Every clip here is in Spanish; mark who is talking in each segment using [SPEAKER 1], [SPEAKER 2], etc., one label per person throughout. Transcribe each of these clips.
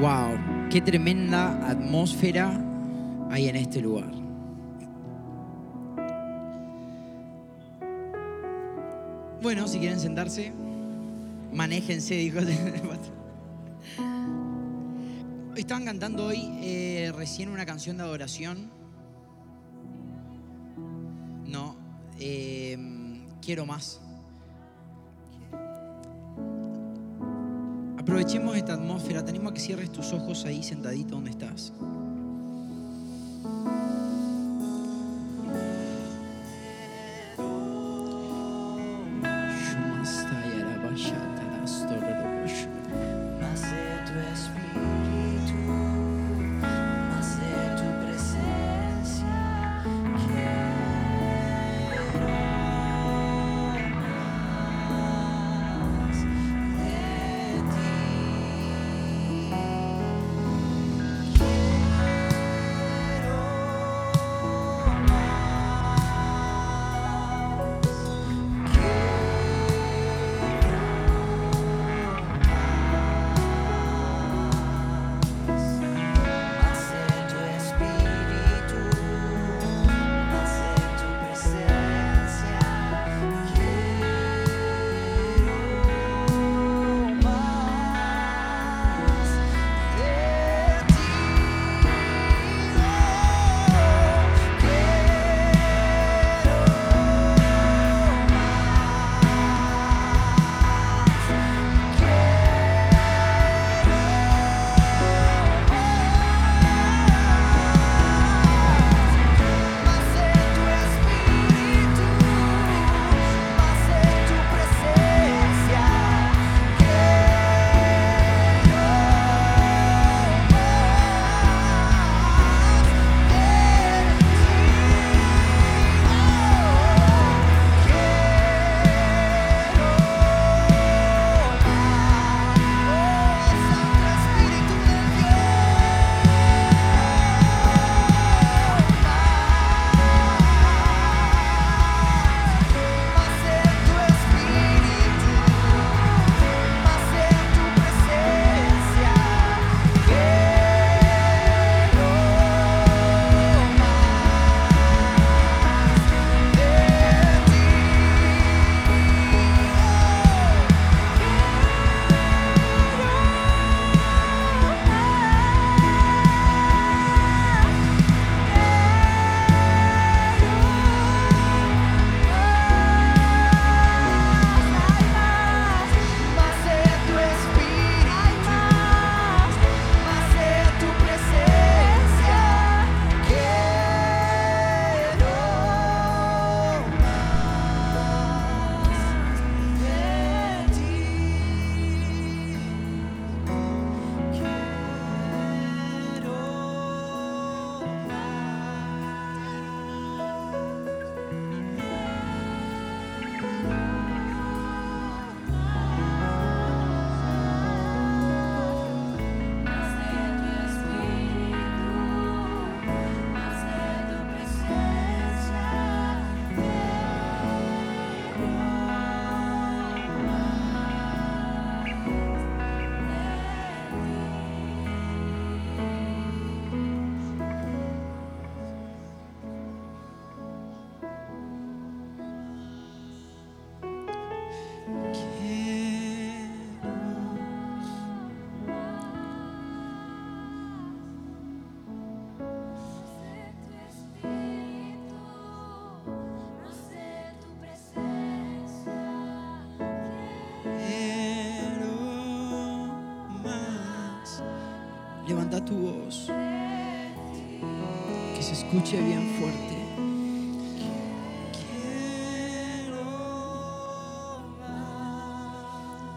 [SPEAKER 1] Wow, qué tremenda atmósfera hay en este lugar. Bueno, si quieren sentarse, manéjense, dijo. Estaban cantando hoy eh, recién una canción de adoración. No, eh, quiero más. Aprovechemos esta atmósfera. Tenemos que cierres tus ojos ahí sentadito donde estás.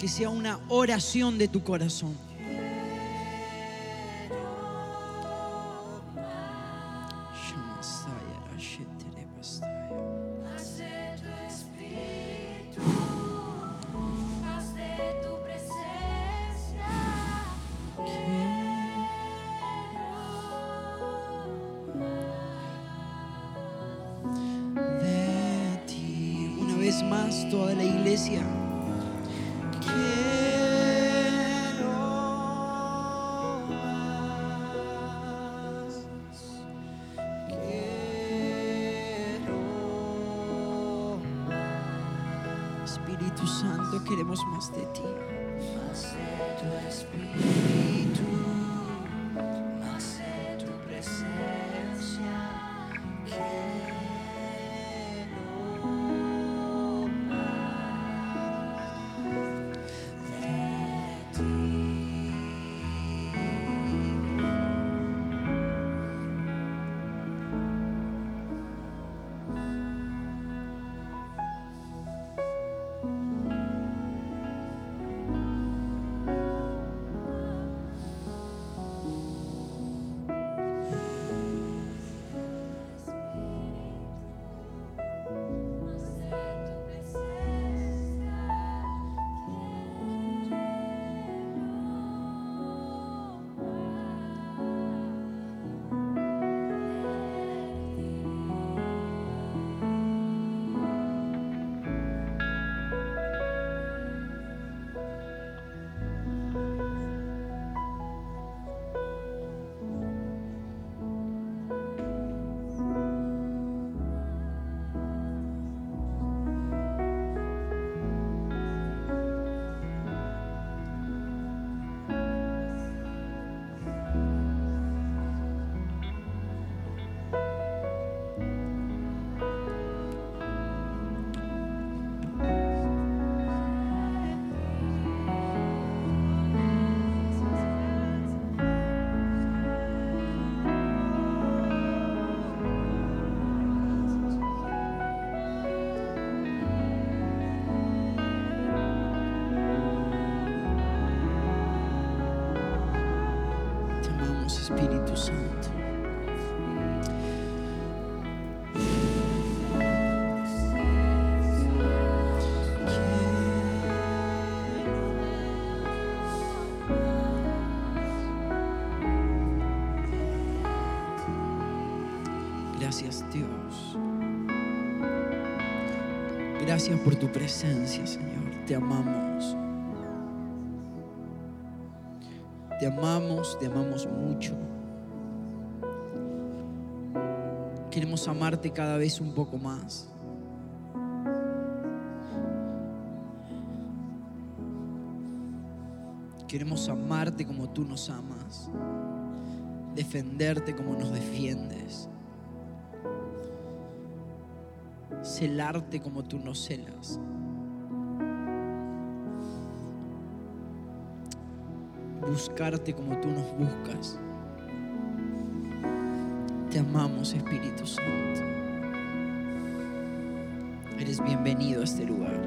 [SPEAKER 1] que sea una oración de tu corazón.
[SPEAKER 2] Gracias por tu presencia, Señor. Te amamos. Te amamos, te amamos mucho. Queremos amarte cada vez un poco más. Queremos amarte como tú nos amas. Defenderte como nos defiendes. Celarte como tú nos celas. buscarte como tú nos buscas. Te amamos, Espíritu Santo. Eres bienvenido a este lugar.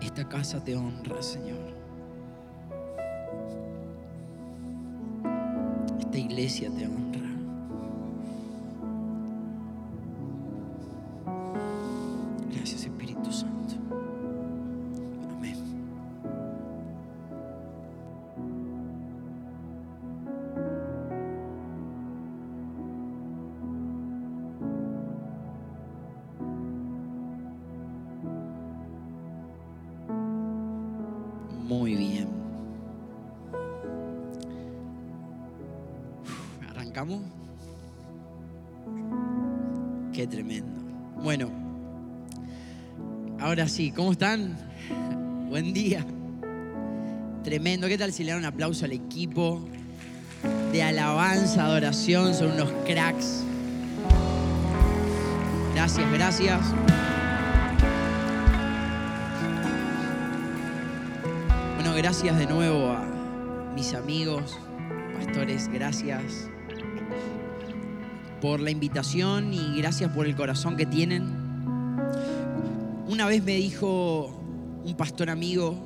[SPEAKER 2] Esta casa te honra, Señor. Esta iglesia te honra. Ahora sí, ¿cómo están? Buen día. Tremendo. ¿Qué tal si le dan un aplauso al equipo de alabanza, adoración? Son unos cracks. Gracias, gracias. Bueno, gracias de nuevo a mis amigos, pastores, gracias por la invitación y gracias por el corazón que tienen. Una vez me dijo un pastor amigo,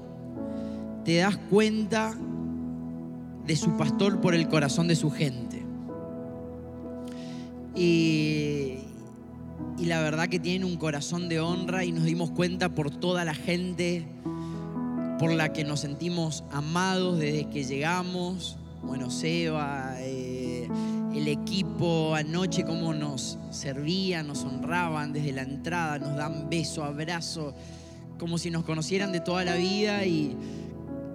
[SPEAKER 2] te das cuenta de su pastor por el corazón de su gente. Y, la verdad que tienen un corazón de honra y nos dimos cuenta por toda la gente por la que nos sentimos amados desde que llegamos. Bueno, Seba, eh, el equipo anoche, cómo nos servían, nos honraban desde la entrada, nos dan beso, abrazo, como si nos conocieran de toda la vida y,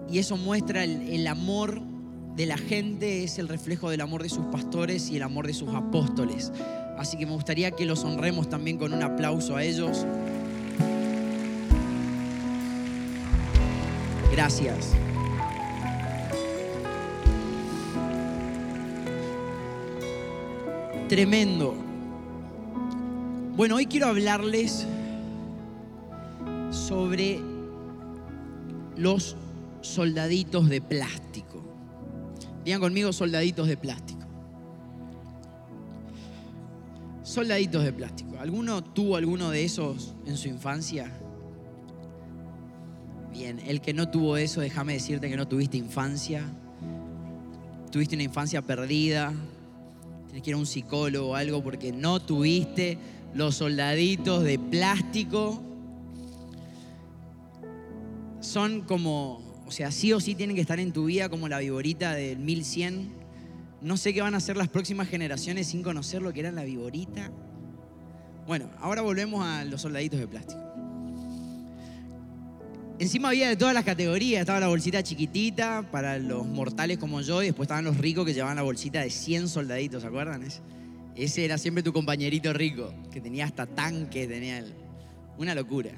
[SPEAKER 2] y eso muestra el, el amor de la gente es el reflejo del amor de sus pastores y el amor de sus apóstoles. Así que me gustaría que los honremos también con un aplauso a ellos. Gracias. Tremendo. Bueno, hoy quiero hablarles sobre los soldaditos de plástico. Digan conmigo soldaditos de plástico. Soldaditos de plástico. ¿Alguno tuvo alguno de esos en su infancia? Bien, el que no tuvo eso, déjame decirte que no tuviste infancia. Tuviste una infancia perdida. Tienes que ir a un psicólogo o algo porque no tuviste los soldaditos de plástico. Son como o sea, sí o sí tienen que estar en tu vida como la viborita del 1100. No sé qué van a hacer las próximas generaciones sin conocer lo que era la viborita. Bueno, ahora volvemos a los soldaditos de plástico. Encima había de todas las categorías. Estaba la bolsita chiquitita para los mortales como yo y después estaban los ricos que llevaban la bolsita de 100 soldaditos, ¿se acuerdan? Ese era siempre tu compañerito rico, que tenía hasta tanque, tenía una locura.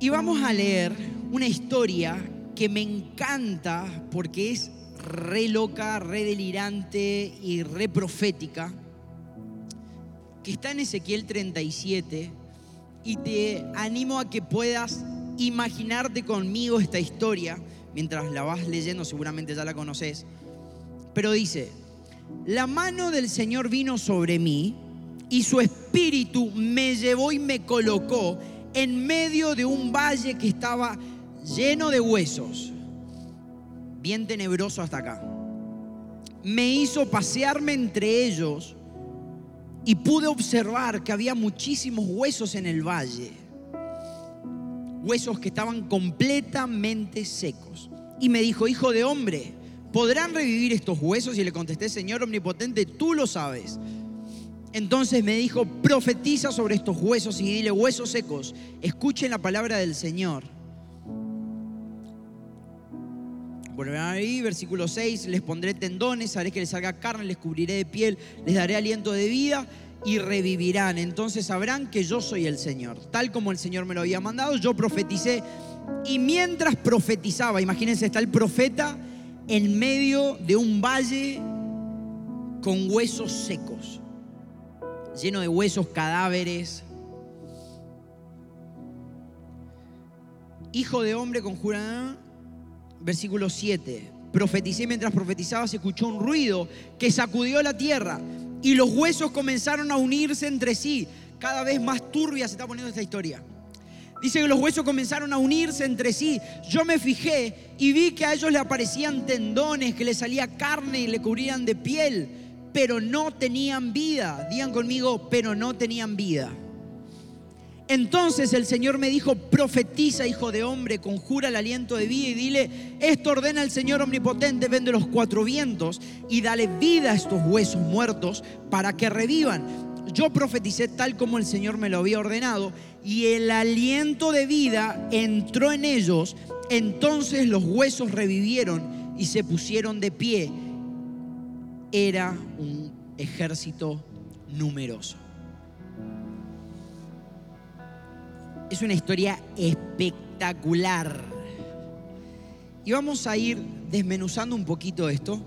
[SPEAKER 2] Y vamos a leer una historia que me encanta porque es re loca, re delirante y re profética, que está en Ezequiel 37 y te animo a que puedas imaginarte conmigo esta historia mientras la vas leyendo, seguramente ya la conoces. Pero dice, la mano del Señor vino sobre mí y su espíritu me llevó y me colocó en medio de un valle que estaba lleno de huesos, bien tenebroso hasta acá. Me hizo pasearme entre ellos y pude observar que había muchísimos huesos en el valle, huesos que estaban completamente secos. Y me dijo, hijo de hombre, ¿podrán revivir estos huesos? Y le contesté, Señor omnipotente, tú lo sabes. Entonces me dijo, profetiza sobre estos huesos y dile, huesos secos, escuchen la palabra del Señor. Bueno, ahí, versículo 6, les pondré tendones, haré que les salga carne, les cubriré de piel, les daré aliento de vida y revivirán. Entonces sabrán que yo soy el Señor. Tal como el Señor me lo había mandado, yo profeticé. Y mientras profetizaba, imagínense, está el profeta en medio de un valle con huesos secos lleno de huesos, cadáveres. Hijo de hombre conjura, versículo 7. Profeticé mientras profetizaba, se escuchó un ruido que sacudió la tierra y los huesos comenzaron a unirse entre sí. Cada vez más turbia se está poniendo esta historia. Dice que los huesos comenzaron a unirse entre sí. Yo me fijé y vi que a ellos le aparecían tendones, que le salía carne y le cubrían de piel pero no tenían vida. Digan conmigo, pero no tenían vida. Entonces el Señor me dijo, profetiza, hijo de hombre, conjura el aliento de vida y dile, esto ordena el Señor omnipotente, vende los cuatro vientos y dale vida a estos huesos muertos para que revivan. Yo profeticé tal como el Señor me lo había ordenado y el aliento de vida entró en ellos. Entonces los huesos revivieron y se pusieron de pie era un ejército numeroso. Es una historia espectacular. Y vamos a ir desmenuzando un poquito esto.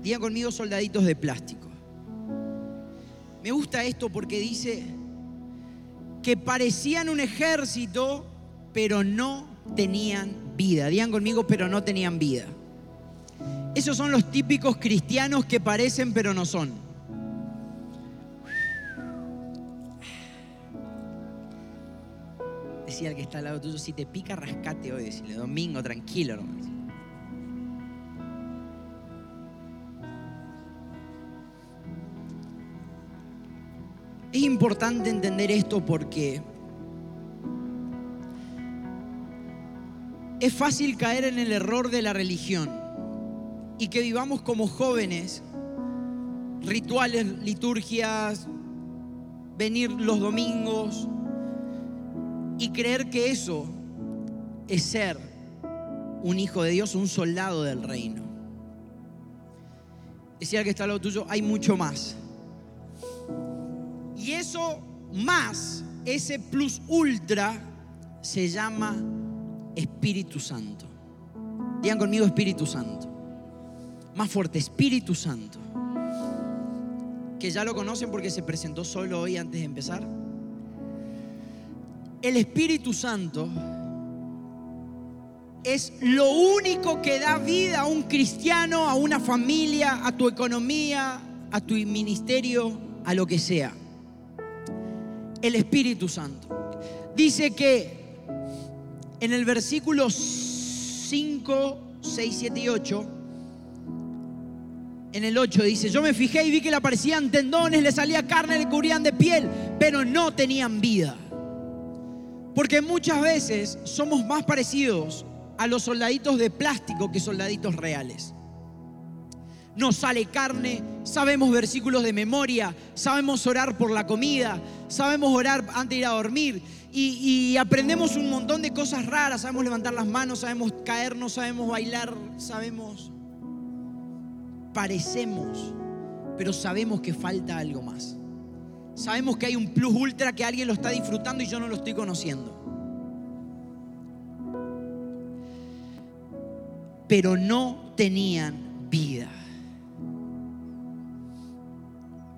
[SPEAKER 2] Digan conmigo soldaditos de plástico. Me gusta esto porque dice que parecían un ejército, pero no tenían vida. Digan conmigo, pero no tenían vida. Esos son los típicos cristianos que parecen pero no son. El que está al lado tuyo, si te pica, rascate hoy, decirle, domingo, tranquilo. Es importante entender esto porque es fácil caer en el error de la religión y que vivamos como jóvenes rituales, liturgias, venir los domingos y creer que eso es ser un hijo de Dios, un soldado del reino. Decía que está al lado tuyo, hay mucho más. Y eso más, ese plus ultra, se llama Espíritu Santo. Digan conmigo Espíritu Santo. Más fuerte, Espíritu Santo. Que ya lo conocen porque se presentó solo hoy antes de empezar. El Espíritu Santo es lo único que da vida a un cristiano, a una familia, a tu economía, a tu ministerio, a lo que sea. El Espíritu Santo. Dice que en el versículo 5, 6, 7 y 8, en el 8 dice, yo me fijé y vi que le aparecían tendones, le salía carne, le cubrían de piel, pero no tenían vida. Porque muchas veces somos más parecidos a los soldaditos de plástico que soldaditos reales. Nos sale carne, sabemos versículos de memoria, sabemos orar por la comida, sabemos orar antes de ir a dormir y, y aprendemos un montón de cosas raras, sabemos levantar las manos, sabemos caernos, sabemos bailar, sabemos... Parecemos, pero sabemos que falta algo más. Sabemos que hay un plus ultra que alguien lo está disfrutando y yo no lo estoy conociendo. Pero no tenían vida.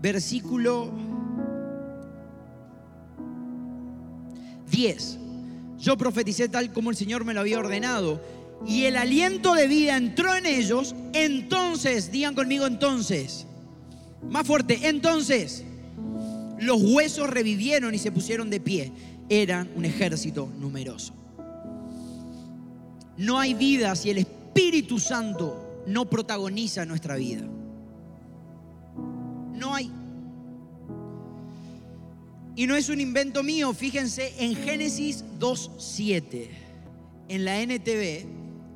[SPEAKER 2] Versículo 10. Yo profeticé tal como el Señor me lo había ordenado. Y el aliento de vida entró en ellos. Entonces, digan conmigo entonces. Más fuerte, entonces los huesos revivieron y se pusieron de pie. Eran un ejército numeroso. No hay vida si el Espíritu Santo no protagoniza nuestra vida. No hay. Y no es un invento mío, fíjense en Génesis 2.7, en la NTV,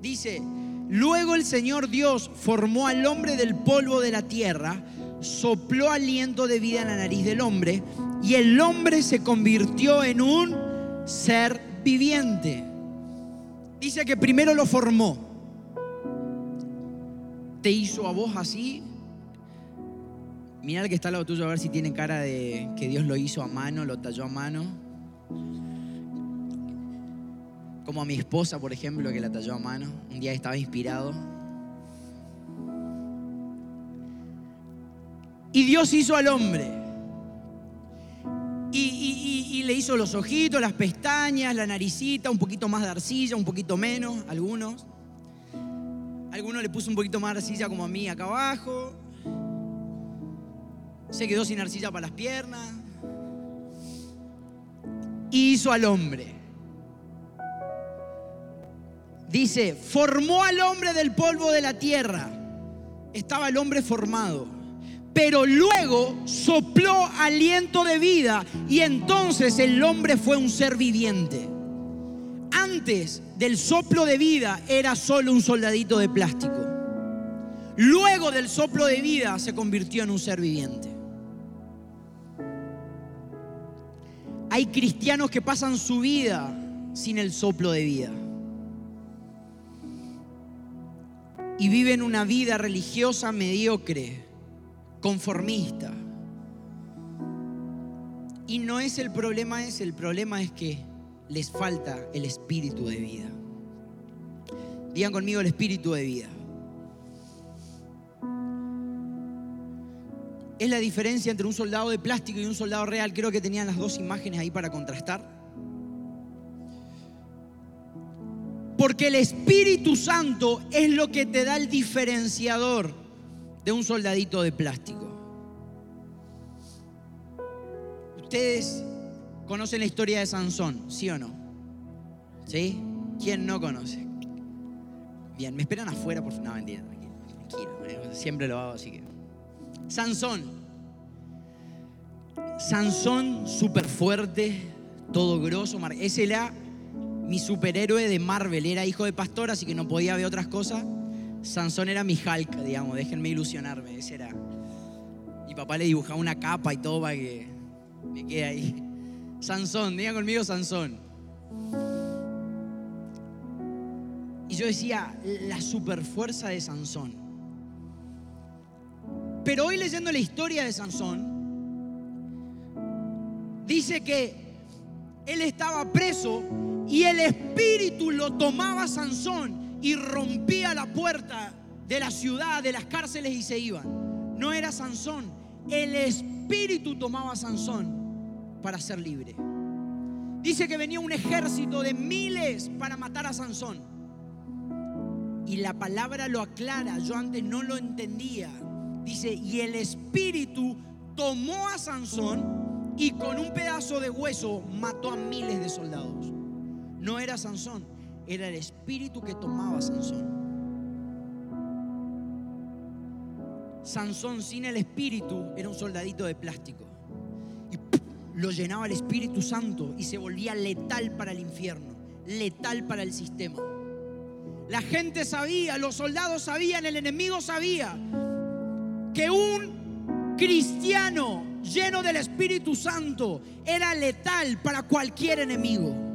[SPEAKER 2] dice, luego el Señor Dios formó al hombre del polvo de la tierra, sopló aliento de vida en la nariz del hombre y el hombre se convirtió en un ser viviente. Dice que primero lo formó. Te hizo a vos así. Mira el que está al lado tuyo a ver si tiene cara de que Dios lo hizo a mano, lo talló a mano. Como a mi esposa, por ejemplo, que la talló a mano. Un día estaba inspirado. Y Dios hizo al hombre. Y, le hizo los ojitos, las pestañas, la naricita, un poquito más de arcilla, un poquito menos, algunos. Algunos le puso un poquito más de arcilla como a mí acá abajo. Se quedó sin arcilla para las piernas. Hizo al hombre. Dice, formó al hombre del polvo de la tierra. Estaba el hombre formado. Pero luego sopló aliento de vida y entonces el hombre fue un ser viviente. Antes del soplo de vida era solo un soldadito de plástico. Luego del soplo de vida se convirtió en un ser viviente. Hay cristianos que pasan su vida sin el soplo de vida. Y viven una vida religiosa mediocre, conformista. Y no es el problema ese, el problema es que les falta el espíritu de vida. Digan conmigo el espíritu de vida. Es la diferencia entre un soldado de plástico y un soldado real. Creo que tenían las dos imágenes ahí para contrastar. Porque el Espíritu Santo es lo que te da el diferenciador de un soldadito de plástico. Ustedes conocen la historia de Sansón, ¿sí o no? ¿Sí? ¿Quién no conoce? Bien, me esperan afuera, por favor. No, mentira, tranquilo, tranquilo. Siempre lo hago, así que. Sansón. Sansón, súper fuerte, todo grosso. Ese era mi superhéroe de Marvel. Era hijo de pastor, así que no podía ver otras cosas. Sansón era mi Hulk, digamos. Déjenme ilusionarme. Ese era. Mi papá le dibujaba una capa y todo para que me quede ahí. Sansón, digan conmigo Sansón. Y yo decía, la superfuerza de Sansón. Pero hoy leyendo la historia de Sansón, dice que él estaba preso y el espíritu lo tomaba Sansón y rompía la puerta de la ciudad, de las cárceles y se iban. No era Sansón, el espíritu tomaba a Sansón para ser libre. Dice que venía un ejército de miles para matar a Sansón. Y la palabra lo aclara, yo antes no lo entendía. Dice, y el espíritu tomó a Sansón y con un pedazo de hueso mató a miles de soldados. No era Sansón, era el espíritu que tomaba Sansón. Sansón sin el espíritu era un soldadito de plástico. Y lo llenaba el Espíritu Santo y se volvía letal para el infierno, letal para el sistema. La gente sabía, los soldados sabían, el enemigo sabía que un cristiano lleno del Espíritu Santo era letal para cualquier enemigo.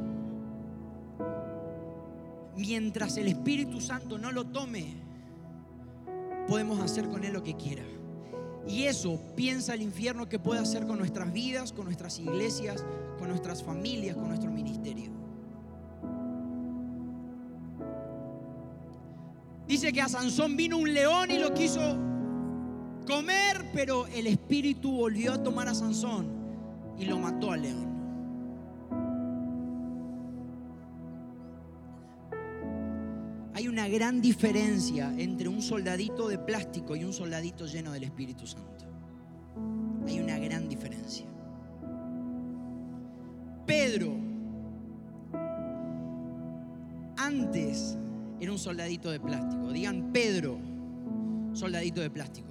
[SPEAKER 2] Mientras el Espíritu Santo no lo tome, podemos hacer con él lo que quiera. Y eso piensa el infierno que puede hacer con nuestras vidas, con nuestras iglesias, con nuestras familias, con nuestro ministerio. Dice que a Sansón vino un león y lo quiso comer, pero el espíritu volvió a tomar a Sansón y lo mató al león. Una gran diferencia entre un soldadito de plástico y un soldadito lleno del Espíritu Santo. Hay una gran diferencia. Pedro antes era un soldadito de plástico. Digan Pedro, soldadito de plástico.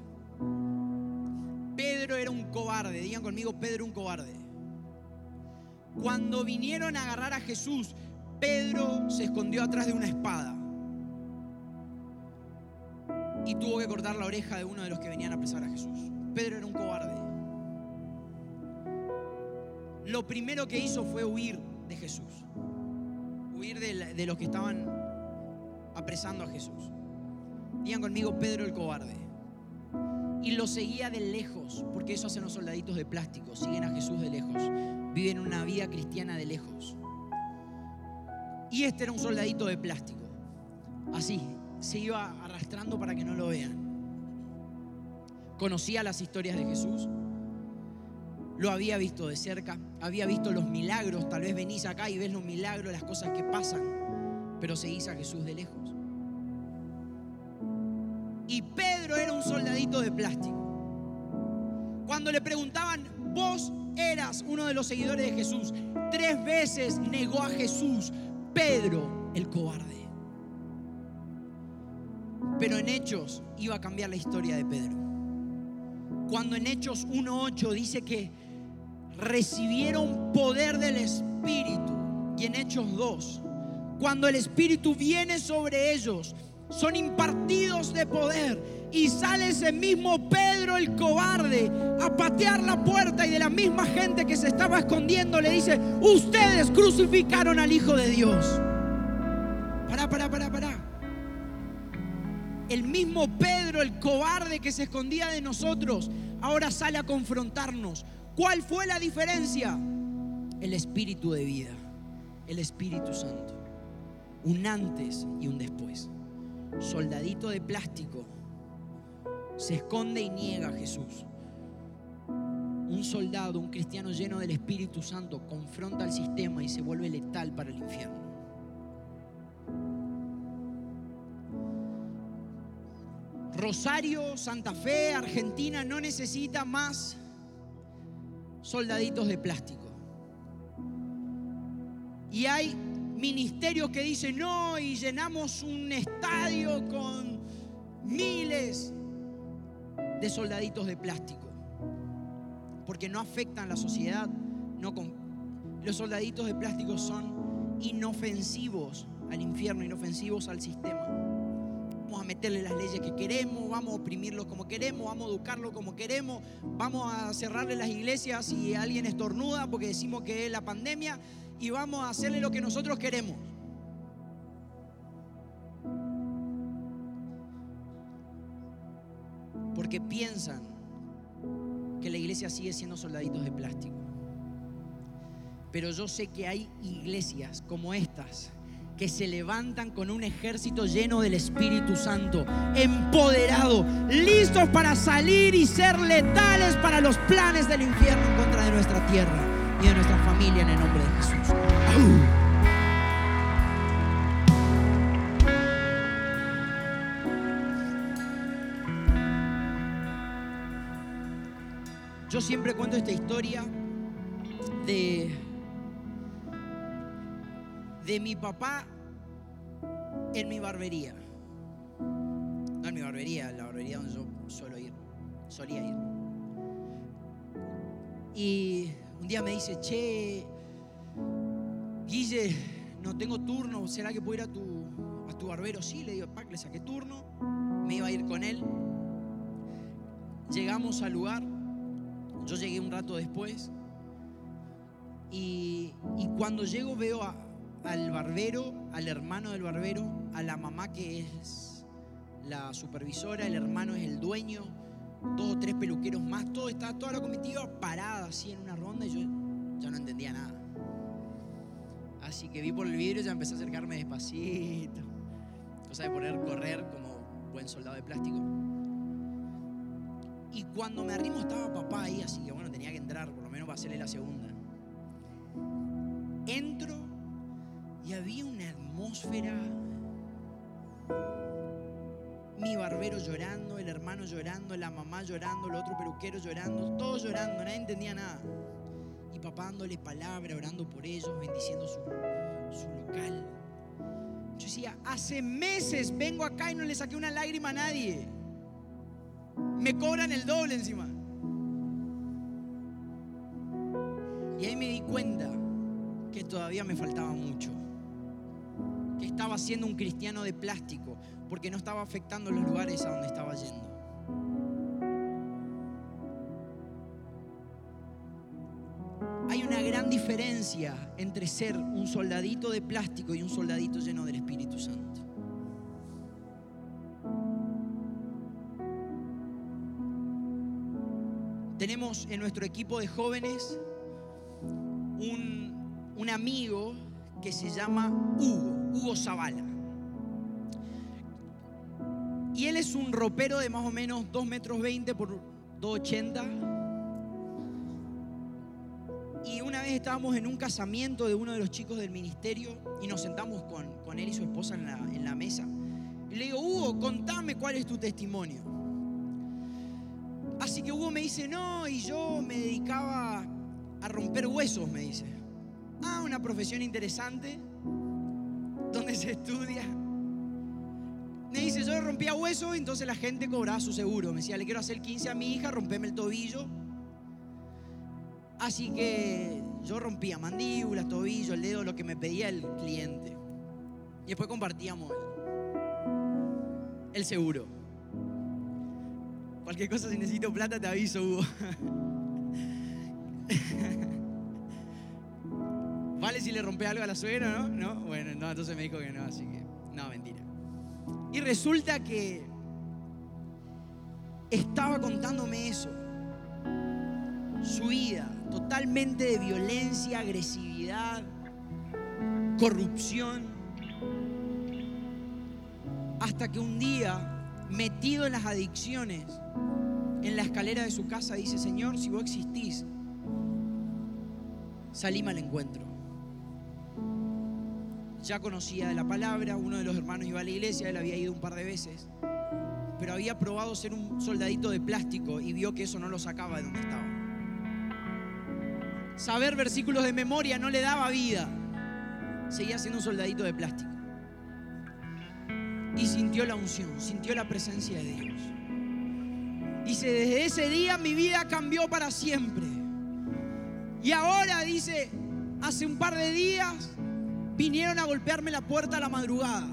[SPEAKER 2] Pedro era un cobarde. Digan conmigo, Pedro un cobarde. Cuando vinieron a agarrar a Jesús, Pedro se escondió atrás de una espada y tuvo que cortar la oreja de uno de los que venían a apresar a Jesús. Pedro era un cobarde. Lo primero que hizo fue huir de Jesús, huir de, los que estaban apresando a Jesús. Digan conmigo, Pedro el cobarde. Y lo seguía de lejos, porque eso hacen los soldaditos de plástico, siguen a Jesús de lejos, viven una vida cristiana de lejos. Y este era un soldadito de plástico, así, se iba arrastrando para que no lo vean. Conocía las historias de Jesús, lo había visto de cerca, había visto los milagros, tal vez venís acá y ves los milagros, las cosas que pasan, pero seguís a Jesús de lejos. Y Pedro era un soldadito de plástico. Cuando le preguntaban, vos eras uno de los seguidores de Jesús, tres veces negó a Jesús, Pedro el cobarde. Pero en Hechos iba a cambiar la historia de Pedro. Cuando en Hechos 1.8 dice que recibieron poder del Espíritu. Y en Hechos 2, cuando el Espíritu viene sobre ellos, son impartidos de poder. Y sale ese mismo Pedro el cobarde a patear la puerta y de la misma gente que se estaba escondiendo le dice, ustedes crucificaron al Hijo de Dios. Pará, pará, pará, mismo Pedro, el cobarde que se escondía de nosotros, ahora sale a confrontarnos. ¿Cuál fue la diferencia? El espíritu de vida, el Espíritu Santo. Un antes y un después. Soldadito de plástico se esconde y niega a Jesús. Un soldado, un cristiano lleno del Espíritu Santo, confronta al sistema y se vuelve letal para el infierno. Rosario, Santa Fe, Argentina no necesita más soldaditos de plástico. Y hay ministerios que dicen no y llenamos un estadio con miles de soldaditos de plástico. Porque no afectan la sociedad. No Los soldaditos de plástico son inofensivos al infierno, inofensivos al sistema vamos a meterle las leyes que queremos, vamos a oprimirlos como queremos, vamos a educarlos como queremos, vamos a cerrarle las iglesias si alguien estornuda porque decimos que es la pandemia y vamos a hacerle lo que nosotros queremos. Porque piensan que la iglesia sigue siendo soldaditos de plástico. Pero yo sé que hay iglesias como estas que se levantan con un ejército lleno del Espíritu Santo, empoderado, listos para salir y ser letales para los planes del infierno en contra de nuestra tierra y de nuestra familia en el nombre de Jesús. Yo siempre cuento esta historia de, de mi papá en mi barbería. No en mi barbería, la barbería donde yo suelo ir, solía ir. Y un día me dice, che, Guille, no tengo turno, ¿será que puedo ir a tu, a tu barbero? Sí, le digo, Pac, le saqué turno, me iba a ir con él. Llegamos al lugar, yo llegué un rato después y, y cuando llego veo a- al barbero, al hermano del barbero, a la mamá que es la supervisora, el hermano es el dueño, dos o tres peluqueros más, todo estaba toda la comitiva parada así en una ronda y yo ya no entendía nada. Así que vi por el vidrio y ya empecé a acercarme despacito. Cosa de poder correr como buen soldado de plástico. Y cuando me arrimo estaba papá ahí, así que bueno, tenía que entrar, por lo menos para hacerle la segunda. Entro y había una atmósfera. Mi barbero llorando, el hermano llorando, la mamá llorando, el otro peluquero llorando, todos llorando, nadie entendía nada. Y papá dándole palabra, orando por ellos, bendiciendo su, su local. Yo decía, hace meses vengo acá y no le saqué una lágrima a nadie me cobran el doble encima. Y ahí me di cuenta que todavía me faltaba mucho. Que estaba siendo un cristiano de plástico, porque no estaba afectando los lugares a donde estaba yendo. Hay una gran diferencia entre ser un soldadito de plástico y un soldadito lleno del Espíritu Santo. Tenemos en nuestro equipo de jóvenes un, un amigo que se llama Hugo, Hugo Zavala. Y él es un ropero de más o menos 2 metros 20 por 2,80. Y una vez estábamos en un casamiento de uno de los chicos del ministerio y nos sentamos con, con él y su esposa en la, en la mesa. Le digo, Hugo, contame cuál es tu testimonio. Así que Hugo me dice, no, y yo me dedicaba a romper huesos, me dice. Ah, una profesión interesante, se estudia. Me dice, yo rompía huesos, entonces la gente cobraba su seguro. Me decía, le quiero hacer 15 a mi hija, rompeme el tobillo. Así que yo rompía mandíbulas, tobillo, el dedo, lo que me pedía el cliente. Y después compartíamos el, el seguro. Cualquier cosa, si necesito plata, te aviso, Hugo. ¿Vale si le rompe algo a la suegra, no? No, bueno, no, entonces me dijo que no, así que, no, mentira. Y resulta que estaba contándome eso. Su vida, totalmente de violencia, agresividad, corrupción. Hasta que un día, metido en las adicciones, en la escalera de su casa, dice, Señor, si vos existís, salíme al encuentro. Ya conocía de la palabra, uno de los hermanos iba a la iglesia, él había ido un par de veces, pero había probado ser un soldadito de plástico y vio que eso no lo sacaba de donde estaba. Saber versículos de memoria no le daba vida, seguía siendo un soldadito de plástico. Y sintió la unción, sintió la presencia de Dios. Dice, desde ese día mi vida cambió para siempre. Y ahora, dice, hace un par de días vinieron a golpearme la puerta a la madrugada.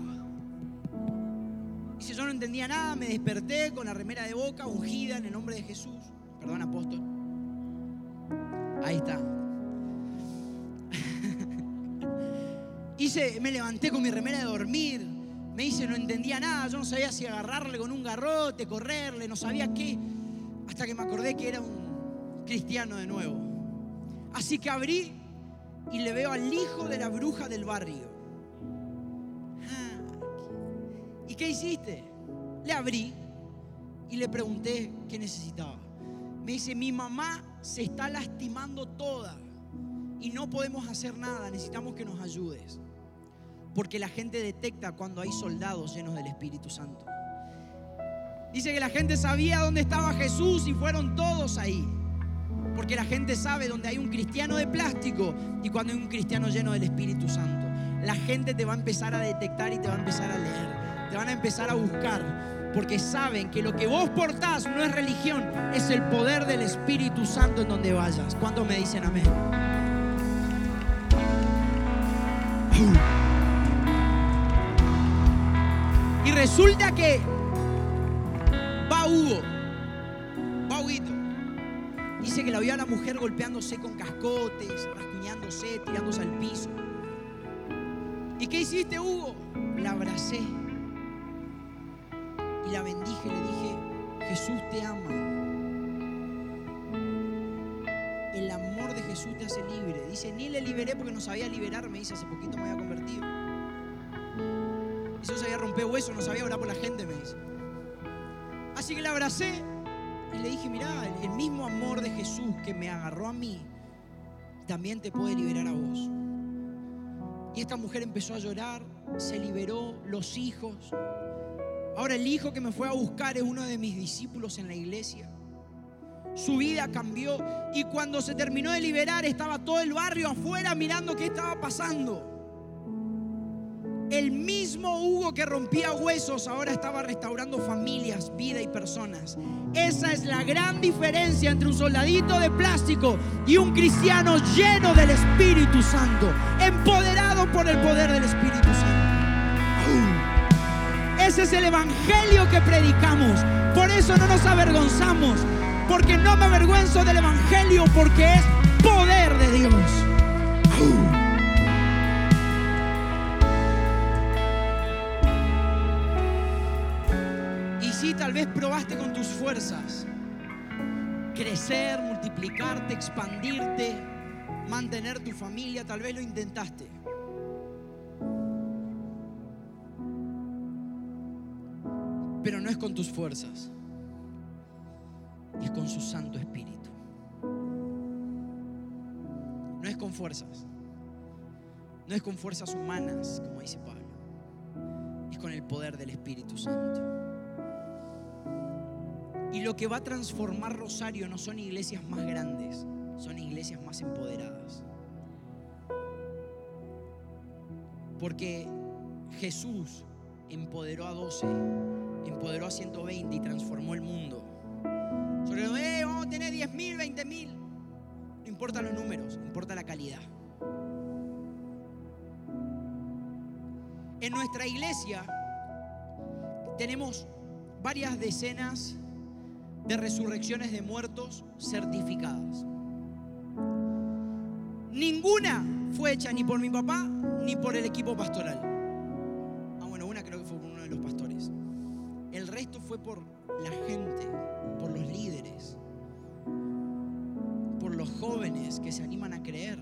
[SPEAKER 2] Dice, yo no entendía nada, me desperté con la remera de boca, ungida en el nombre de Jesús. Perdón, apóstol. Ahí está. Dice, me levanté con mi remera de dormir, Me dice, no entendía nada, yo no sabía si agarrarle con un garrote, correrle, no sabía qué. Hasta que me acordé que era un cristiano de nuevo. Así que abrí y le veo al hijo de la bruja del barrio. Ah, ¿Y qué hiciste? Le abrí y le pregunté qué necesitaba. Me dice, mi mamá se está lastimando toda y no podemos hacer nada, necesitamos que nos ayudes. Porque la gente detecta cuando hay soldados llenos del Espíritu Santo. Dice que la gente sabía dónde estaba Jesús y fueron todos ahí. Porque la gente sabe dónde hay un cristiano de plástico y cuando hay un cristiano lleno del Espíritu Santo. La gente te va a empezar a detectar y te va a empezar a leer. Te van a empezar a buscar. Porque saben que lo que vos portás no es religión, es el poder del Espíritu Santo en donde vayas. ¿Cuántos me dicen amén? Y resulta que va Hugo, que la vio a la mujer golpeándose con cascotes, rasguñándose, tirándose al piso. ¿Y qué hiciste, Hugo? La abracé y la bendije y le dije, Jesús te ama. El amor de Jesús te hace libre. Dice, ni le liberé porque no sabía liberar, me dice, hace poquito me había convertido. Y yo sabía romper huesos, no sabía orar por la gente, me dice. Así que la abracé y le dije, mirá, el- mismo amor de Jesús que me agarró a mí, también te puede liberar a vos. Y esta mujer empezó a llorar, se liberó, los hijos. Ahora el hijo que me fue a buscar es uno de mis discípulos en la iglesia. Su vida cambió y cuando se terminó de liberar estaba todo el barrio afuera mirando qué estaba pasando. El mismo Hugo que rompía huesos ahora estaba restaurando familias, vida y personas. Esa es la gran diferencia entre un soldadito de plástico y un cristiano lleno del Espíritu Santo, empoderado por el poder del Espíritu Santo. Ese es el evangelio que predicamos. Por eso no nos avergonzamos. Porque no me avergüenzo del evangelio porque es poder de Dios. Tal vez probaste con tus fuerzas crecer, multiplicarte, expandirte, mantener tu familia, tal vez lo intentaste. Pero no es con tus fuerzas, es con su Santo Espíritu. No es con fuerzas, no es con fuerzas humanas, como dice Pablo, es con el poder del Espíritu Santo. Y lo que va a transformar Rosario no son iglesias más grandes, son iglesias más empoderadas. Porque Jesús empoderó a 12, empoderó a 120 y transformó el mundo. Sobre eh, vamos a tener 10 mil, 20 mil. No importan los números, importa la calidad. En nuestra iglesia tenemos varias decenas de resurrecciones de muertos certificadas. Ninguna fue hecha ni por mi papá ni por el equipo pastoral. Ah, bueno, una creo que fue por uno de los pastores. El resto fue por la gente, por los líderes, por los jóvenes que se animan a creer.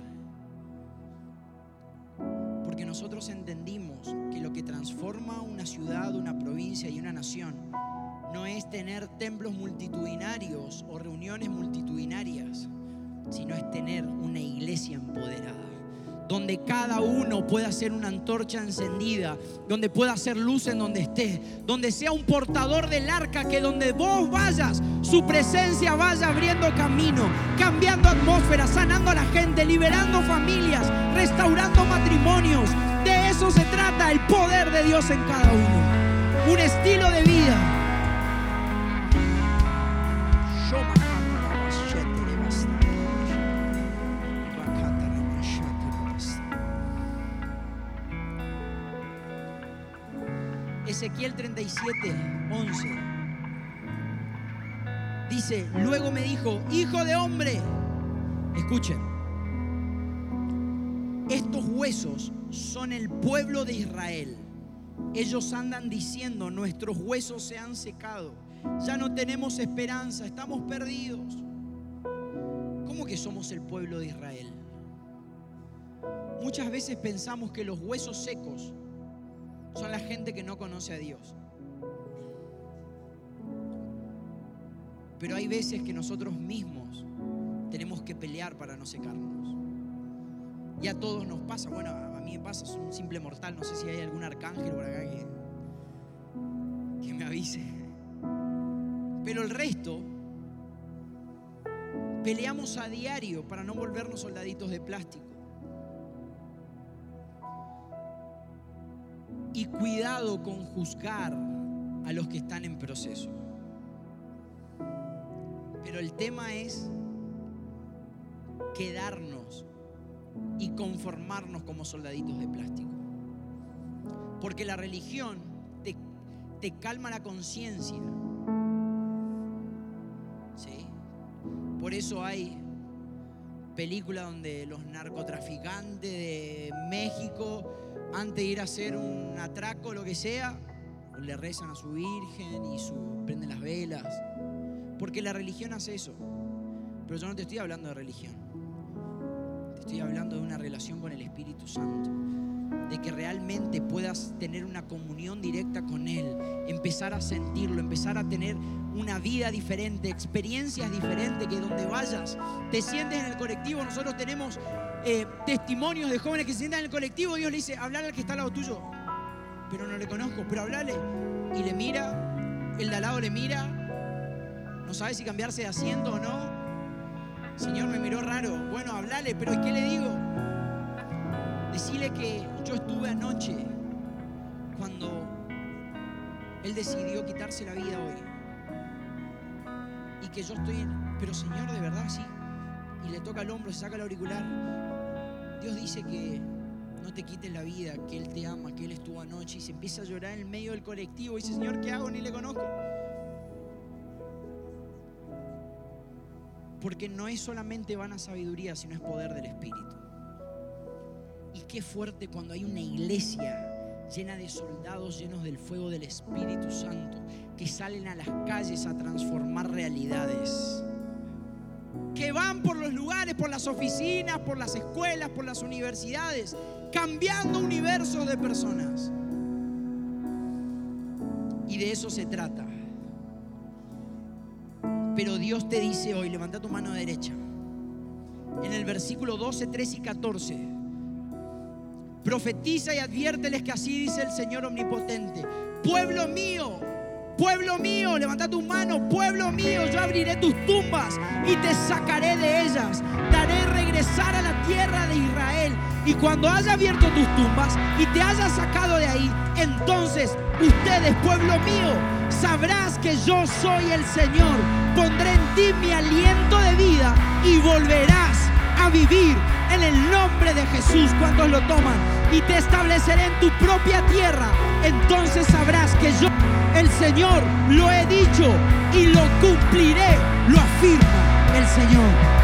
[SPEAKER 2] Porque nosotros entendimos que lo que transforma una ciudad, una provincia y una nación no es tener templos multitudinarios o reuniones multitudinarias, sino es tener una iglesia empoderada. Donde cada uno pueda ser una antorcha encendida, donde pueda hacer luz en donde esté, donde sea un portador del arca, que donde vos vayas, su presencia vaya abriendo camino, cambiando atmósfera, sanando a la gente, liberando familias, restaurando matrimonios. De eso se trata el poder de Dios en cada uno. Un estilo de vida. Ezequiel 37, 11. Dice, luego me dijo, hijo de hombre, escuchen, estos huesos son el pueblo de Israel. Ellos andan diciendo, nuestros huesos se han secado, ya no tenemos esperanza, estamos perdidos. ¿Cómo que somos el pueblo de Israel? Muchas veces pensamos que los huesos secos son la gente que no conoce a Dios. Pero hay veces que nosotros mismos tenemos que pelear para no secarnos. Y a todos nos pasa, bueno, a mí me pasa, soy un simple mortal, no sé si hay algún arcángel por acá que, que me avise. Pero el resto peleamos a diario para no volvernos soldaditos de plástico. Y cuidado con juzgar a los que están en proceso. Pero el tema es quedarnos y conformarnos como soldaditos de plástico. Porque la religión te, te calma la conciencia. ¿Sí? Por eso hay películas donde los narcotraficantes de México, antes de ir a hacer un atraco o lo que sea, le rezan a su virgen y su, prenden las velas. Porque la religión hace eso. Pero yo no te estoy hablando de religión. Te estoy hablando de una relación con el Espíritu Santo. De que realmente puedas tener una comunión directa con Él. Empezar a sentirlo, empezar a tener una vida diferente, experiencias diferentes, que donde vayas, te sientes en el colectivo. Nosotros tenemos eh, testimonios de jóvenes que se sientan en el colectivo. Dios le dice, hablar al que está al lado tuyo. Pero no le conozco, pero hablale. Y le mira, el de al lado le mira, no sabe si cambiarse de asiento o no. Señor me miró raro. Bueno, hablale, pero ¿y qué le digo? Decirle que yo estuve anoche cuando Él decidió quitarse la vida hoy. Y que yo estoy en... Pero Señor, de verdad, sí. Y le toca el hombro, se saca el auricular. Dios dice que no te quites la vida, que Él te ama, que Él estuvo anoche. Y se empieza a llorar en el medio del colectivo. Y dice, Señor, ¿qué hago? Ni le conozco. Porque no es solamente vana sabiduría, sino es poder del Espíritu. Y qué fuerte cuando hay una iglesia llena de soldados llenos del fuego del Espíritu Santo que salen a las calles a transformar realidades. Que van por los lugares, por las oficinas, por las escuelas, por las universidades, cambiando universos de personas. Y de eso se trata. Pero Dios te dice hoy, levanta tu mano derecha. En el versículo 12, 13 y 14. Profetiza y adviérteles que así dice el Señor omnipotente. Pueblo mío, pueblo mío, levanta tu mano, pueblo mío, yo abriré tus tumbas y te sacaré de ellas. Daré regresar a la tierra de Israel. Y cuando haya abierto tus tumbas y te haya sacado de ahí, entonces ustedes, pueblo mío, sabrás que yo soy el Señor. Pondré en ti mi aliento de vida y volverás a vivir en el nombre de Jesús cuando lo toman y te estableceré en tu propia tierra. Entonces sabrás que yo, el Señor, lo he dicho y lo cumpliré, lo afirma el Señor.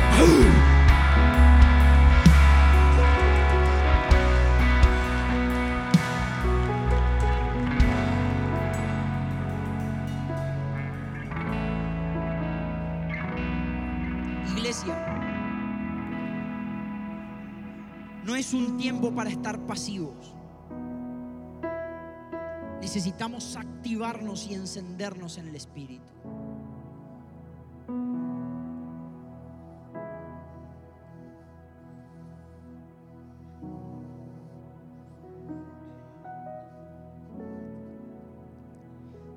[SPEAKER 2] Iglesia, no es un tiempo para estar pasivos. Necesitamos activarnos y encendernos en el Espíritu.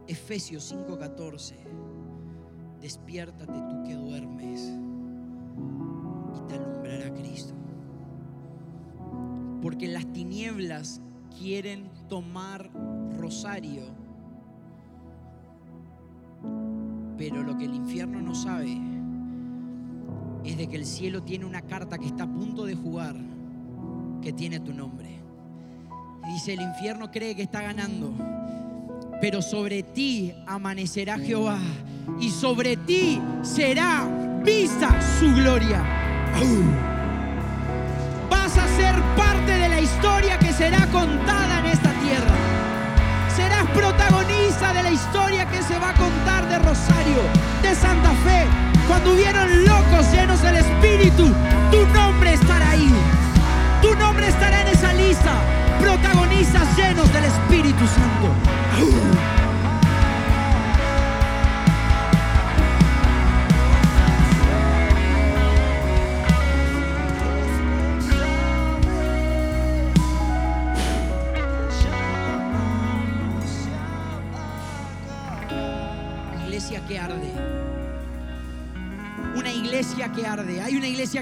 [SPEAKER 2] Efesios 5:14. Despiértate tú que duermes y te alumbrará Cristo. Porque las tinieblas quieren tomar rosario, pero lo que el infierno no sabe es de que el cielo tiene una carta que está a punto de jugar, que tiene tu nombre. Dice, el infierno cree que está ganando, pero sobre ti amanecerá Jehová y sobre ti será vista su gloria. Vas a ser parte de la historia que será contada historia que se va a contar de Rosario, de Santa Fe. Cuando hubieron locos llenos del Espíritu, tu nombre estará ahí. Tu nombre estará en esa lista. Protagonistas llenos del Espíritu Santo.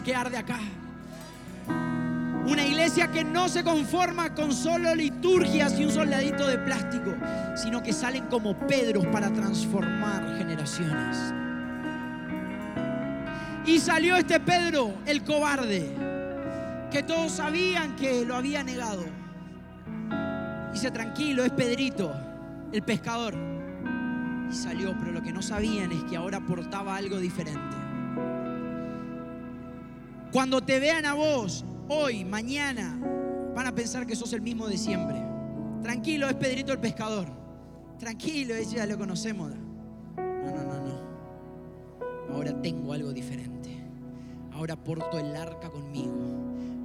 [SPEAKER 2] Que arde acá. Una iglesia que no se conforma con solo liturgias y un soldadito de plástico, sino que salen como Pedros para transformar generaciones. Y salió este Pedro, el cobarde, que todos sabían que lo había negado. Dice, tranquilo, es Pedrito, el pescador. Y salió, pero lo que no sabían es que ahora portaba algo diferente. Cuando te vean a vos, hoy, mañana, van a pensar que sos el mismo de siempre. Tranquilo, es Pedrito el pescador. Tranquilo, ya lo conocemos. No, no, no, no. Ahora tengo algo diferente. Ahora porto el arca conmigo.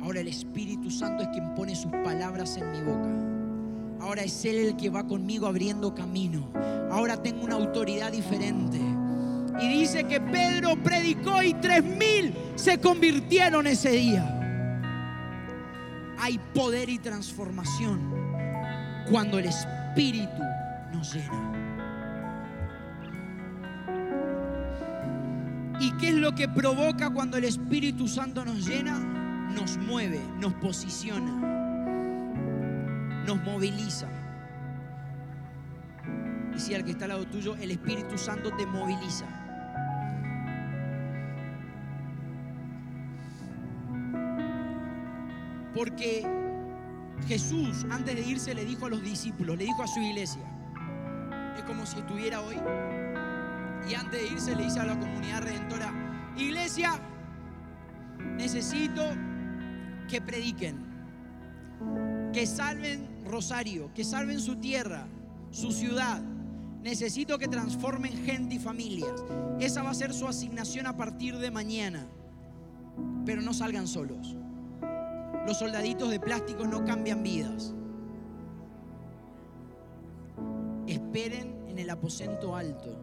[SPEAKER 2] Ahora el Espíritu Santo es quien pone sus palabras en mi boca. Ahora es Él el que va conmigo abriendo camino. Ahora tengo una autoridad diferente. Y dice que Pedro predicó y tres mil se convirtieron ese día. Hay poder y transformación cuando el Espíritu nos llena. ¿Y qué es lo que provoca cuando el Espíritu Santo nos llena? Nos mueve, nos posiciona, nos moviliza. Decía el que está al lado tuyo, el Espíritu Santo te moviliza. Porque Jesús antes de irse le dijo a los discípulos, le dijo a su iglesia, es como si estuviera hoy, y antes de irse le dice a la comunidad redentora, iglesia, necesito que prediquen, que salven Rosario, que salven su tierra, su ciudad. Necesito que transformen gente y familias. Esa va a ser su asignación a partir de mañana. Pero no salgan solos. Los soldaditos de plástico no cambian vidas. Esperen en el aposento alto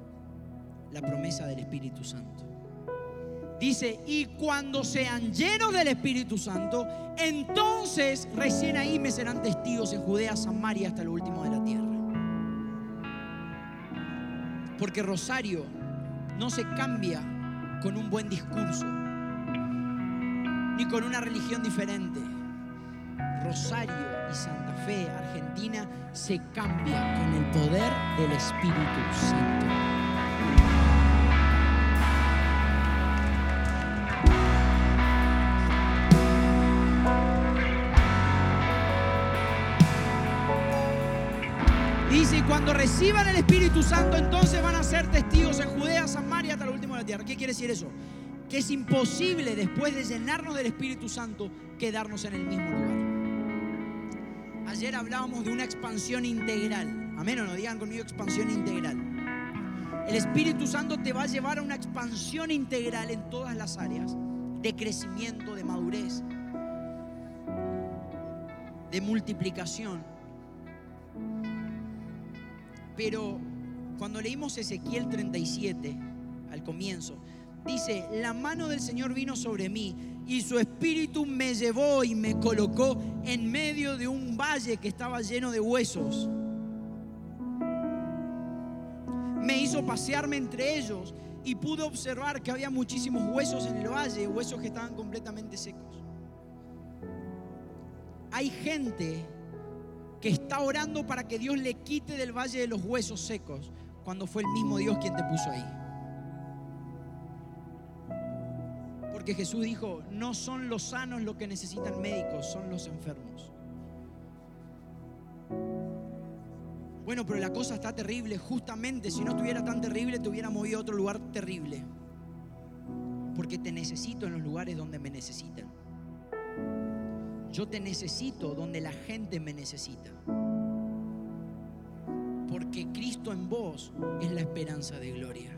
[SPEAKER 2] la promesa del Espíritu Santo. Dice, y cuando sean llenos del Espíritu Santo, entonces recién ahí me serán testigos en Judea, Samaria, hasta lo último de la tierra. Porque Rosario no se cambia con un buen discurso, ni con una religión diferente. Rosario y Santa Fe, Argentina, se cambia con el poder del Espíritu Santo. Dice, cuando reciban el Espíritu Santo, entonces van a ser testigos en Judea, Samaria, hasta lo último de la tierra. ¿Qué quiere decir eso? Que es imposible después de llenarnos del Espíritu Santo quedarnos en el mismo lugar. Ayer hablábamos de una expansión integral. Amén o no, digan conmigo expansión integral. El Espíritu Santo te va a llevar a una expansión integral en todas las áreas de crecimiento, de madurez, de multiplicación. Pero cuando leímos Ezequiel 37 al comienzo, dice, la mano del Señor vino sobre mí y su espíritu me llevó y me colocó en medio de un valle que estaba lleno de huesos. Me hizo pasearme entre ellos y pude observar que había muchísimos huesos en el valle, huesos que estaban completamente secos. Hay gente que está orando para que Dios le quite del valle de los huesos secos, cuando fue el mismo Dios quien te puso ahí. Porque Jesús dijo, no son los sanos los que necesitan médicos, son los enfermos. Bueno, pero la cosa está terrible. Justamente si no estuviera tan terrible, te hubiera movido a otro lugar terrible. Porque te necesito en los lugares donde me necesitan. Yo te necesito donde la gente me necesita. porque Cristo en vos es la esperanza de gloria.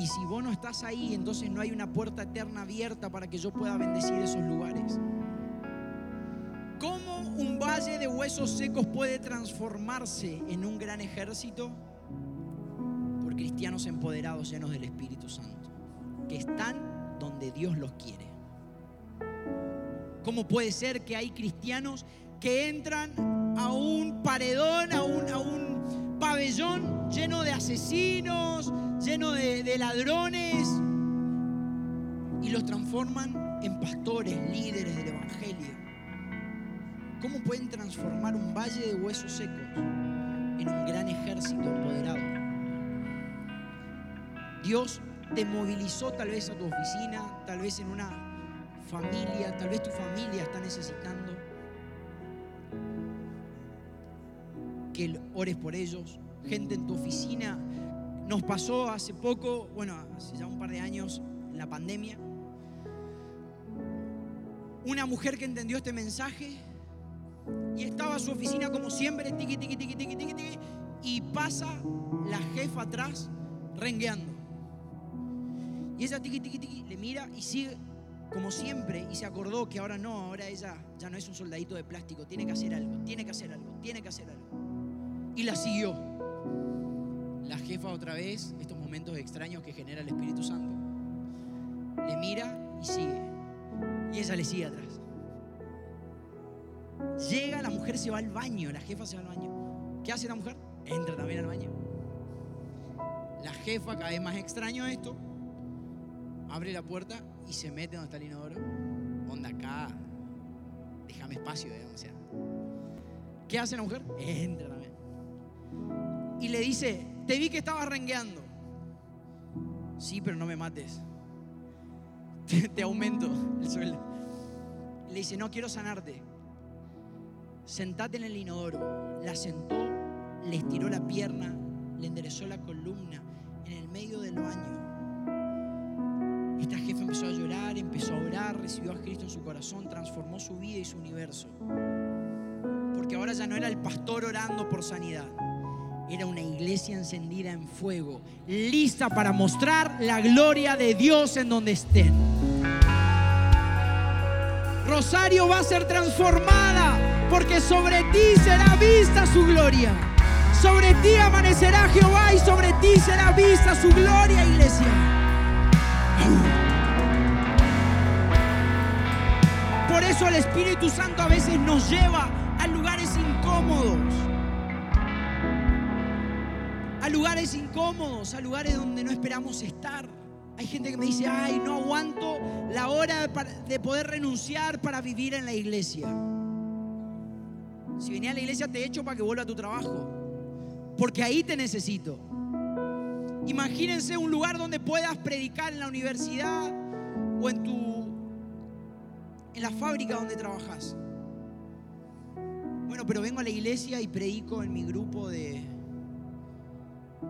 [SPEAKER 2] Y si vos no estás ahí, entonces no hay una puerta eterna abierta para que yo pueda bendecir esos lugares. ¿Cómo un valle de huesos secos puede transformarse en un gran ejército? Por cristianos empoderados llenos del Espíritu Santo, que están donde Dios los quiere. ¿Cómo puede ser que hay cristianos que entran a un paredón, a un, a un pabellón lleno de asesinos, lleno de, ladrones, y los transforman en pastores, líderes del Evangelio? ¿Cómo pueden transformar un valle de huesos secos en un gran ejército empoderado? Dios te movilizó tal vez a tu oficina, tal vez en una familia, tal vez tu familia está necesitando que ores por ellos. Gente en tu oficina. Nos pasó hace poco, bueno, hace ya un par de años, en la pandemia, una mujer que entendió este mensaje y estaba su oficina como siempre, tiqui, tiqui, tiqui, tiqui, tiqui, tiqui, y pasa la jefa atrás rengueando. Y ella tiqui, tiqui, tiqui, le mira y sigue como siempre y se acordó que ahora no, ahora ella ya no es un soldadito de plástico, tiene que hacer algo, tiene que hacer algo, tiene que hacer algo. Y la siguió. La jefa otra vez, estos momentos extraños que genera el Espíritu Santo, le mira y sigue. Y ella le sigue atrás. Llega, la mujer se va al baño, la jefa se va al baño. ¿Qué hace la mujer? Entra también al baño. La jefa, cada vez más extraño esto, abre la puerta y se mete donde está el inodoro. Onda acá, déjame espacio, eh, o sea. ¿Qué hace la mujer? Entra también. Y le dice, te vi que estabas rengueando. Sí, pero no me mates. Te, te aumento el sueldo. Le dice, no quiero sanarte. Sentate en el inodoro. La sentó, le estiró la pierna, le enderezó la columna en el medio del baño. Esta jefa empezó a llorar, empezó a orar, recibió a Cristo en su corazón, transformó su vida y su universo. Porque ahora ya no era el pastor orando por sanidad, era una iglesia encendida en fuego, lista para mostrar la gloria de Dios en donde estén. Rosario va a ser transformada porque sobre ti será vista su gloria. Sobre ti amanecerá Jehová y sobre ti será vista su gloria, iglesia. Por eso el Espíritu Santo a veces nos lleva a lugares incómodos. Lugares incómodos, a lugares donde no esperamos estar. Hay gente que me dice, ay, no aguanto la hora de poder renunciar para vivir en la iglesia. Si venía a la iglesia te echo para que vuelva a tu trabajo. Porque ahí te necesito. Imagínense un lugar donde puedas predicar en la universidad o en tu en la fábrica donde trabajas. Bueno, pero vengo a la iglesia y predico en mi grupo de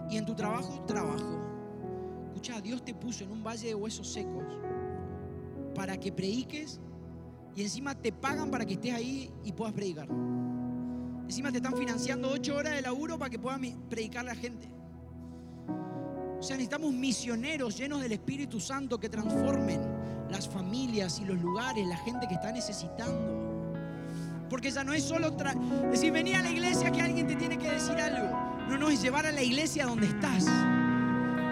[SPEAKER 2] y en tu trabajo trabajo. Escucha, Dios te puso en un valle de huesos secos para que prediques y encima te pagan para que estés ahí y puedas predicar. Encima te están financiando ocho horas de laburo para que puedas predicar a la gente. O sea, necesitamos misioneros llenos del Espíritu Santo que transformen las familias y los lugares, la gente que está necesitando. Porque ya no es solo decir, venir a la iglesia que alguien te tiene que decir algo. No, no, es llevar a la iglesia donde estás.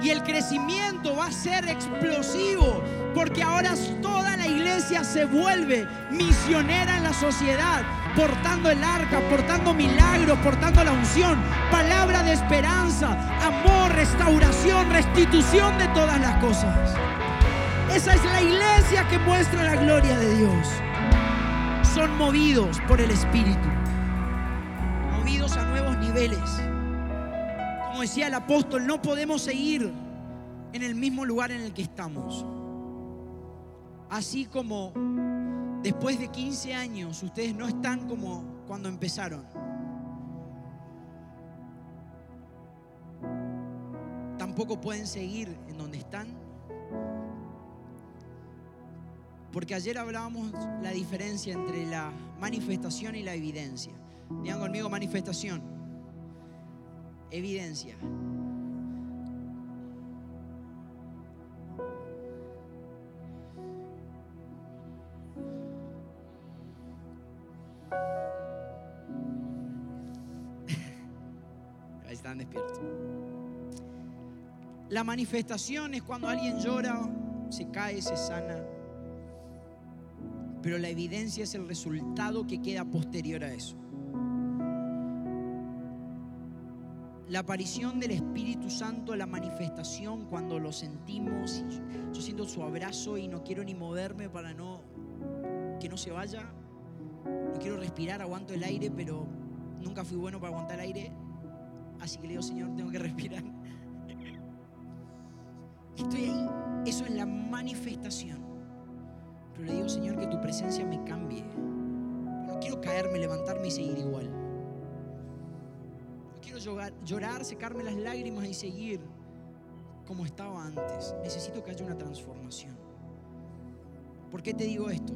[SPEAKER 2] Y el crecimiento va a ser explosivo, porque ahora toda la iglesia se vuelve misionera en la sociedad, portando el arca, portando milagros, portando la unción, palabra de esperanza, amor, restauración, restitución de todas las cosas. Esa es la iglesia que muestra la gloria de Dios. Son movidos por el Espíritu, movidos a nuevos niveles. Como decía el apóstol, no podemos seguir en el mismo lugar en el que estamos. Así como después de 15 años ustedes no están como cuando empezaron. Tampoco pueden seguir en donde están. Porque ayer hablábamos la diferencia entre la manifestación y la evidencia. Digan conmigo manifestación. Evidencia. Ahí están despiertos. La manifestación es cuando alguien llora, se cae, se sana. Pero la evidencia es el resultado que queda posterior a eso. La aparición del Espíritu Santo, la manifestación cuando lo sentimos, yo, siento su abrazo y no quiero ni moverme para no que no se vaya. No quiero respirar, aguanto el aire, pero nunca fui bueno para aguantar aire. Así que le digo, Señor, tengo que respirar. Estoy ahí. Eso es la manifestación. Pero le digo, Señor, que tu presencia me cambie. No quiero caerme, levantarme y seguir igual. Llorar, llorar, secarme las lágrimas y seguir como estaba antes. Necesito que haya una transformación. ¿Por qué te digo esto?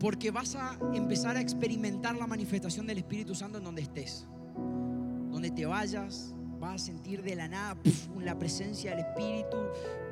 [SPEAKER 2] Porque vas a empezar a experimentar la manifestación del Espíritu Santo en donde estés. Donde te vayas, vas a sentir de la nada puf, la presencia del Espíritu,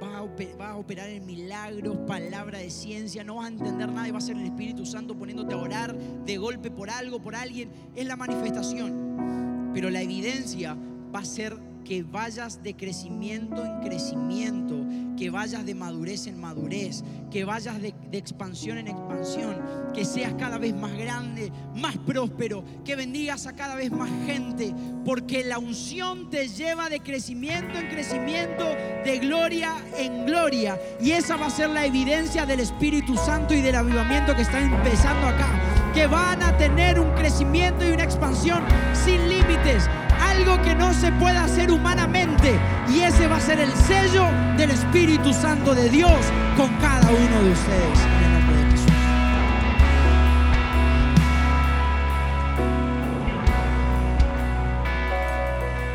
[SPEAKER 2] vas a, ope- vas a operar en milagros, palabra de ciencia, no vas a entender nada y va a ser el Espíritu Santo poniéndote a orar de golpe por algo, por alguien. Es la manifestación. Pero la evidencia va a ser que vayas de crecimiento en crecimiento, que vayas de madurez en madurez, que vayas de, expansión en expansión, que seas cada vez más grande, más próspero, que bendigas a cada vez más gente, porque la unción te lleva de crecimiento en crecimiento, de gloria en gloria. Y esa va a ser la evidencia del Espíritu Santo y del avivamiento que está empezando acá, que van a tener un crecimiento y una expansión sin límites algo que no se puede hacer humanamente. Y ese va a ser el sello del Espíritu Santo de Dios con cada uno de ustedes. En el nombre de Jesús.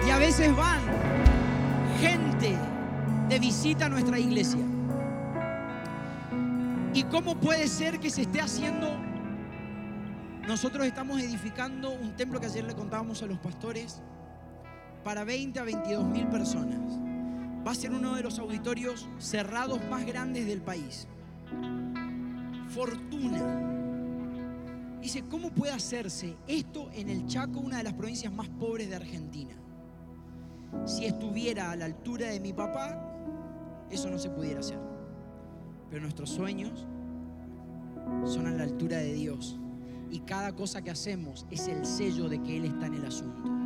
[SPEAKER 2] Y a veces van gente de visita a nuestra iglesia. ¿Y cómo puede ser que se esté haciendo nosotros estamos edificando un templo que ayer le contábamos a los pastores para 20 a 22 mil personas. Va a ser uno de los auditorios cerrados más grandes del país. Fortuna. Dice, ¿cómo puede hacerse esto en el Chaco, una de las provincias más pobres de Argentina? Si estuviera a la altura de mi papá, eso no se pudiera hacer. Pero nuestros sueños son a la altura de Dios y cada cosa que hacemos es el sello de que Él está en el asunto.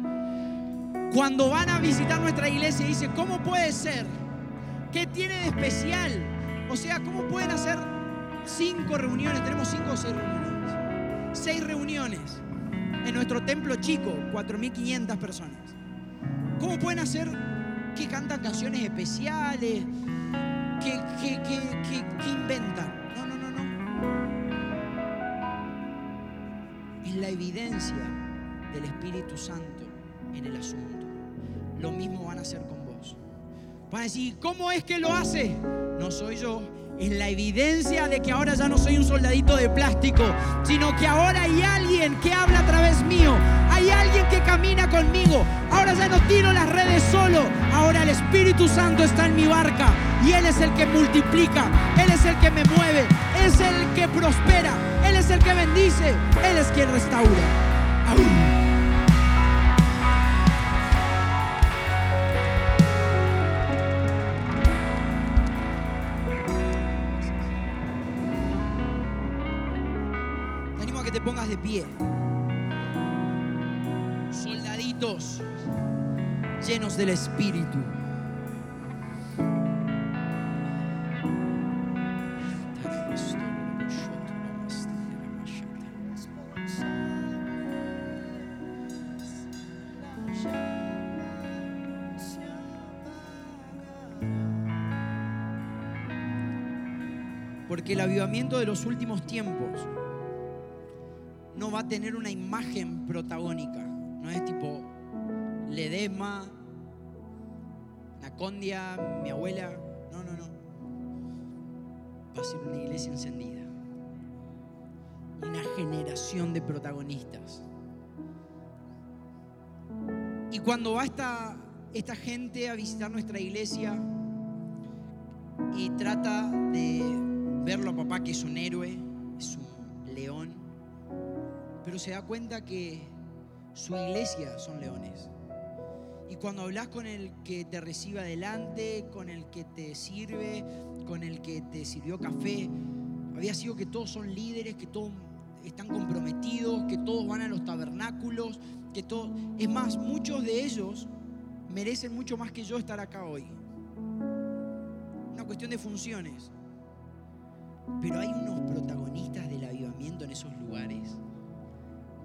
[SPEAKER 2] Cuando van a visitar nuestra iglesia, dice, ¿cómo puede ser? ¿Qué tiene de especial? O sea, ¿cómo pueden hacer cinco reuniones? Tenemos cinco o seis reuniones. Seis reuniones en nuestro templo chico, 4.500 personas. ¿Cómo pueden hacer que cantan canciones especiales? Que, que, que, que inventan. No, no, no, no es la evidencia del Espíritu Santo en el asunto. Lo mismo van a hacer con vos. Van a decir, ¿cómo es que lo hace? No soy yo. Es la evidencia de que ahora ya no soy un soldadito de plástico, sino que ahora hay alguien que habla a través mío. Hay alguien que camina conmigo. Ahora ya no tiro las redes solo. Ahora el Espíritu Santo está en mi barca y Él es el que multiplica. Él es el que me mueve. Es el que prospera. Él es el que bendice. Él es quien restaura. ¡Au! De pie. Soldaditos llenos del Espíritu. Porque el avivamiento de los últimos tiempos va a tener una imagen protagónica. No es tipo Ledesma, Nacondia, mi abuela. No, no, no. Va a ser una iglesia encendida. Una generación de protagonistas. Y cuando va esta, esta gente a visitar nuestra iglesia y trata de verlo a papá que es un héroe, es un león, pero se da cuenta que su iglesia son leones. Y cuando hablas con el que te recibe adelante, con el que te sirve, con el que te sirvió café, había sido que todos son líderes, que todos están comprometidos, que todos van a los tabernáculos, que todo, es más, muchos de ellos merecen mucho más que yo estar acá hoy. Una cuestión de funciones. Pero hay unos protagonistas del avivamiento en esos lugares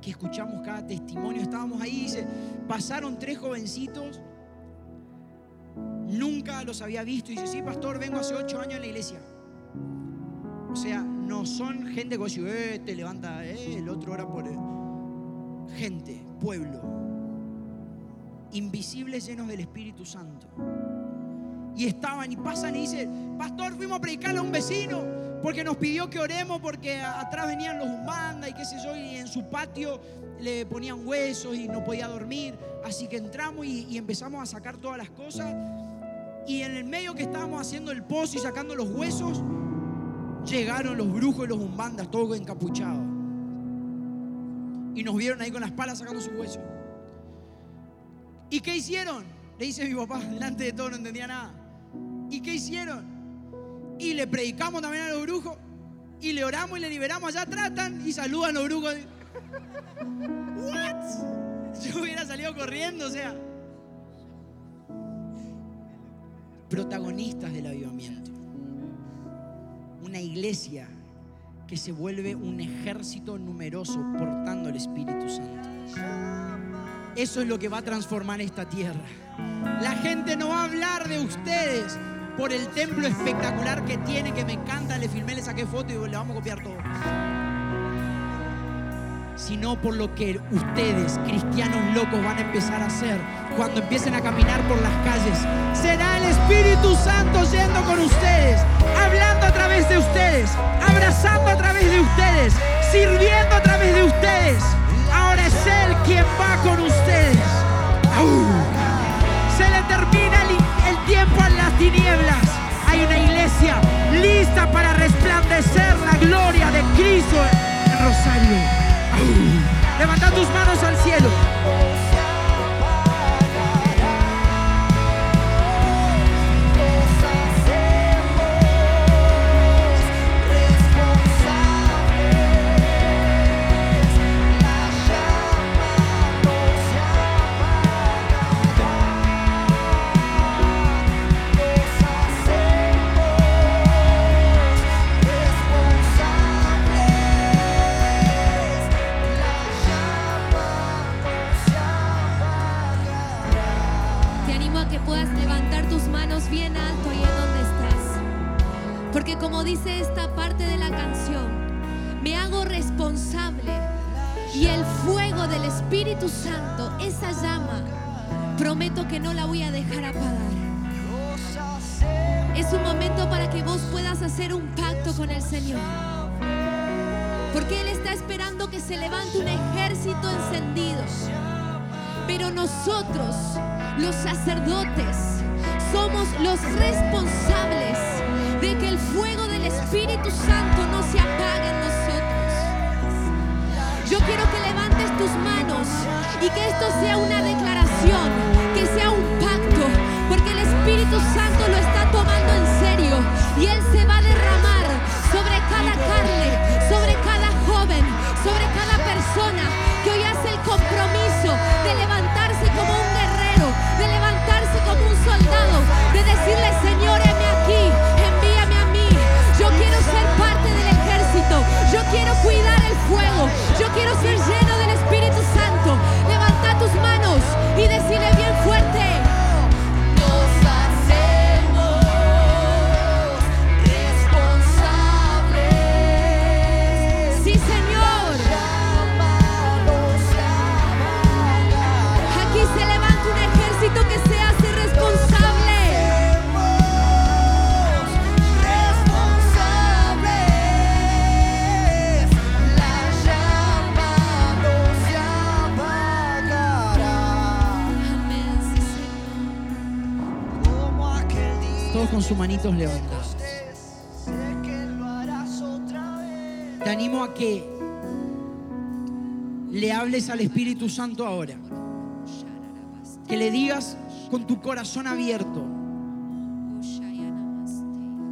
[SPEAKER 2] que escuchamos cada testimonio. Estábamos ahí, dice, pasaron tres jovencitos, nunca los había visto. Y dice, sí, pastor, vengo hace ocho años en la iglesia. O sea, no son gente que eh, te levanta, eh, el otro ora por... eh". Gente, pueblo, invisibles llenos del Espíritu Santo. Y estaban y pasan y dicen, pastor, fuimos a predicarle a un vecino porque nos pidió que oremos porque atrás venían los humandas y qué sé yo, y en su patio le ponían huesos y no podía dormir. Así que entramos y, empezamos a sacar todas las cosas. Y en el medio que estábamos haciendo el pozo y sacando los huesos, llegaron los brujos y los umbandas, todos encapuchados. Y nos vieron ahí con las palas sacando sus huesos. ¿Y qué hicieron? Le dice mi papá, delante de todo, no entendía nada. ¿Y qué hicieron? Y le predicamos también a los brujos. Y le oramos y le liberamos. Allá tratan y saludan a los brujos. ¿What? Yo hubiera salido corriendo, o sea. Protagonistas del avivamiento. Una iglesia que se vuelve un ejército numeroso portando el Espíritu Santo. Eso es lo que va a transformar esta tierra. La gente no va a hablar de ustedes por el templo espectacular que tiene, que me encanta, le filmé, le saqué foto y le vamos a copiar todo. Sino por lo que ustedes, cristianos locos, van a empezar a hacer cuando empiecen a caminar por las calles. Será el Espíritu Santo yendo con ustedes, hablando a través de ustedes, abrazando a través de ustedes, sirviendo a través de ustedes. Ahora es Él quien va con ustedes. ¡Au!
[SPEAKER 3] Con
[SPEAKER 2] sus manitos levantadas. Te animo a que le hables al Espíritu Santo ahora. Que le digas con tu corazón abierto.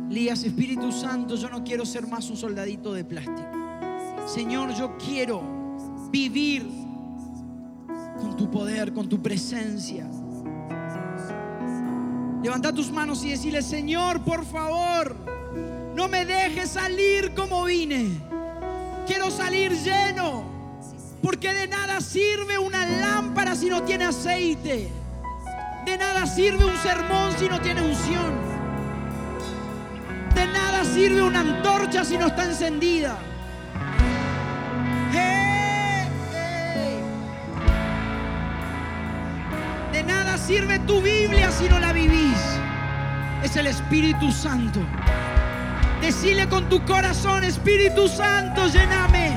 [SPEAKER 2] Le digas, Espíritu Santo, yo no quiero ser más un soldadito de plástico. Señor, yo quiero vivir con tu poder, con tu presencia. Levanta tus manos y decirle, Señor, por favor, no me dejes salir como vine. Quiero salir lleno. Porque de nada sirve una lámpara si no tiene aceite. De nada sirve un sermón si no tiene unción. De nada sirve una antorcha si no está encendida. Sirve tu Biblia si no la vivís. Es el Espíritu Santo. Decile con tu corazón, Espíritu Santo, lléname.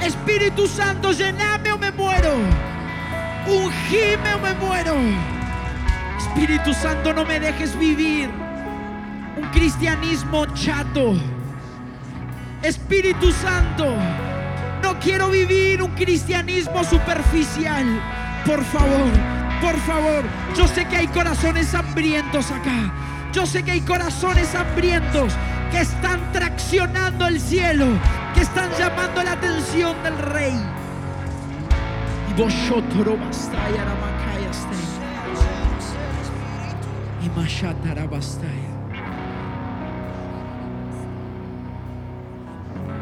[SPEAKER 2] Espíritu Santo, lléname o me muero. Ungime o me muero. Espíritu Santo, no me dejes vivir un cristianismo chato. Espíritu Santo, no quiero vivir un cristianismo superficial. Por favor, por favor, yo sé que hay corazones hambrientos acá. Yo sé que hay corazones hambrientos que están traccionando el cielo, que están llamando la atención del rey. Y vosotros. Y.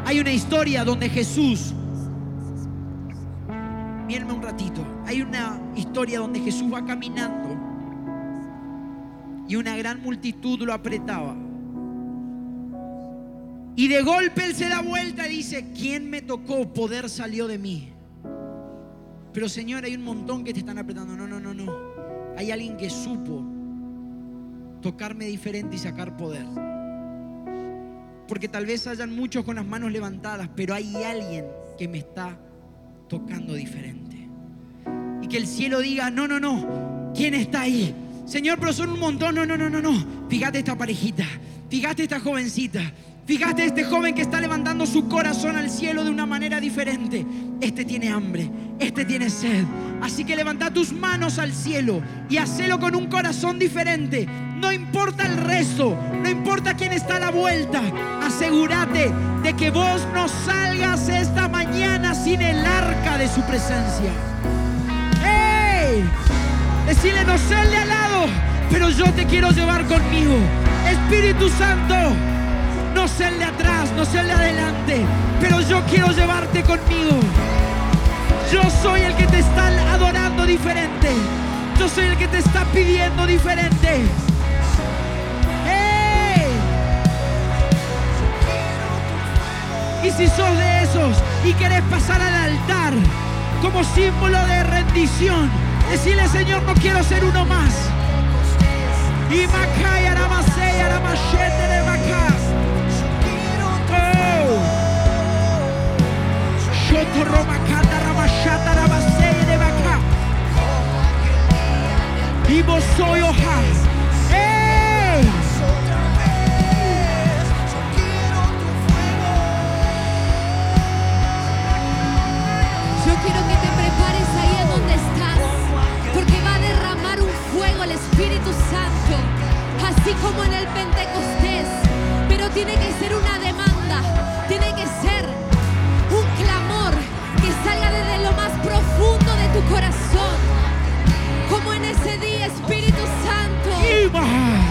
[SPEAKER 2] Hay una historia donde Jesús, mírenme un ratito, hay una historia donde Jesús va caminando y una gran multitud lo apretaba. Y de golpe él se da vuelta y dice, ¿quién me tocó? Poder salió de mí. Pero Señor, hay un montón que te están apretando. No, no, no, no. Hay alguien que supo tocarme diferente y sacar poder. Porque tal vez hayan muchos con las manos levantadas, pero hay alguien que me está tocando diferente. Que el cielo diga, no, no, no, ¿quién está ahí? Señor, pero son un montón, no, no, no, no, no. Fíjate esta parejita, fíjate esta jovencita, fíjate este joven que está levantando su corazón al cielo de una manera diferente. Este tiene hambre, este tiene sed. Así que levanta tus manos al cielo y hacelo con un corazón diferente. No importa el resto, no importa quién está a la vuelta. Asegúrate de que vos no salgas esta mañana sin el arca de su presencia. ¡Ey! Decirle, no sé de al lado, pero yo te quiero llevar conmigo. Espíritu Santo, no sé de atrás, no sé de adelante, pero yo quiero llevarte conmigo. Yo soy el que te está adorando diferente. Yo soy el que te está pidiendo diferente. Y si sos de esos y querés pasar al altar como símbolo de rendición, decirle Señor, no quiero ser uno más. Y Macaya, Ramasea, Ramashete de Macá. Oh. Shoto Romakata, Ramashata, Ramasea de Macá. Y vos soy hoja.
[SPEAKER 3] Quiero Espíritu Santo, así como en el Pentecostés. Pero tiene que ser una demanda, tiene que ser un clamor que salga desde lo más profundo de tu corazón, como en ese día, Espíritu Santo.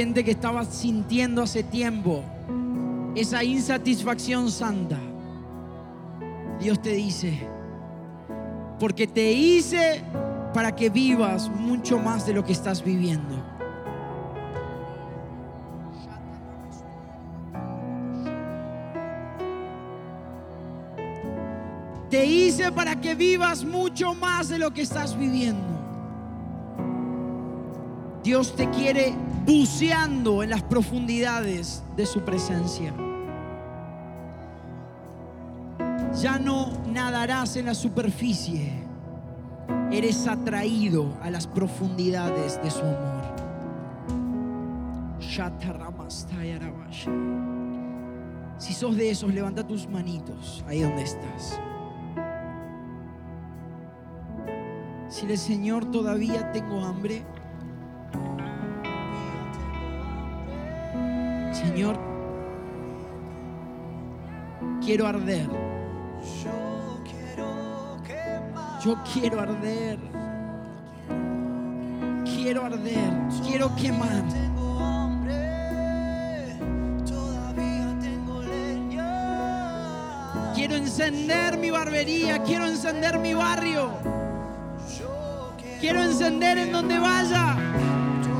[SPEAKER 1] Que
[SPEAKER 2] estaba sintiendo hace tiempo esa insatisfacción santa. Dios te dice, porque te hice para que vivas mucho más de lo que estás viviendo. Te hice para que vivas mucho más de lo que estás viviendo. Dios te quiere buceando en las profundidades de su presencia. Ya no nadarás en la superficie. Eres atraído a las profundidades de su amor. Si sos de esos, levanta tus manitos ahí donde estás. Si el Señor todavía tengo hambre. Señor, quiero arder.
[SPEAKER 1] Yo quiero
[SPEAKER 2] arder. Quiero arder. Quiero quemar. Quiero encender mi barbería. Quiero encender mi barrio.
[SPEAKER 1] Quiero
[SPEAKER 2] encender en donde vaya.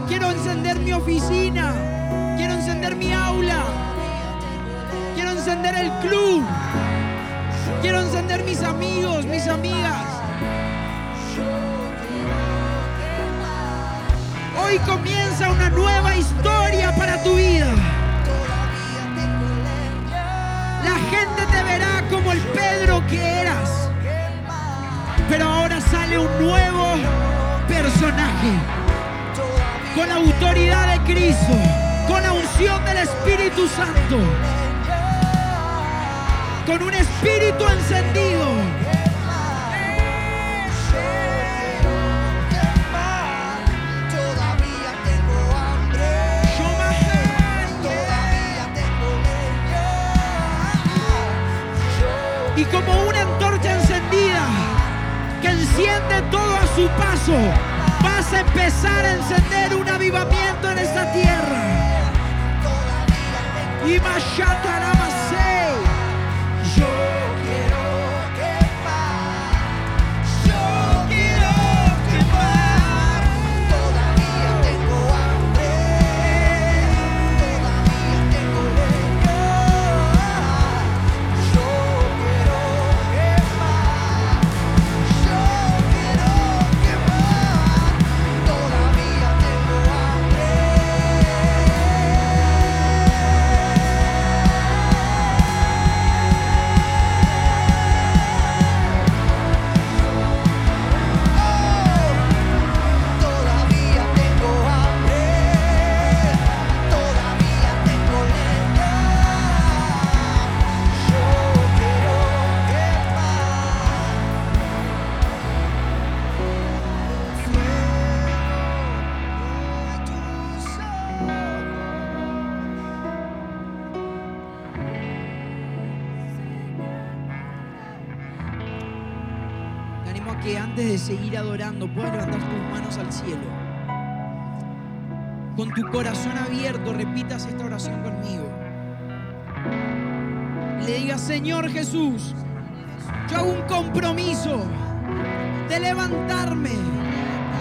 [SPEAKER 2] Quiero encender mi oficina mi aula. Quiero encender el club. Quiero encender mis amigos, mis amigas. Hoy comienza una nueva historia para tu vida. La gente te verá como el Pedro que eras. Pero ahora sale un nuevo personaje. Con la autoridad de Cristo. Con la unción Espíritu Santo, con un espíritu encendido. Y como una antorcha encendida que enciende todo a su paso, vas a empezar a encender un avivamiento en esta tierra. Y Mashataramase. Corazón abierto repitas esta oración conmigo. Le digas, Señor Jesús, yo hago un compromiso de levantarme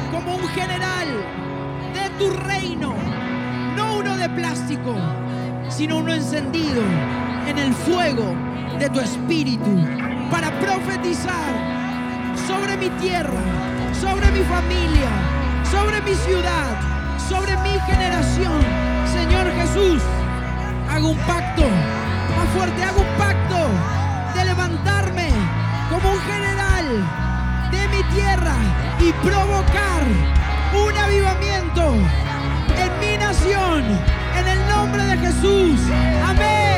[SPEAKER 2] como un general de tu reino, no uno de plástico, sino uno encendido en el fuego de tu espíritu para profetizar sobre mi tierra, sobre mi familia, sobre mi ciudad, sobre mi generación. Señor Jesús, hago un pacto más fuerte, hago un pacto de levantarme como un general de mi tierra y provocar un avivamiento en mi nación, en el nombre de Jesús. Amén.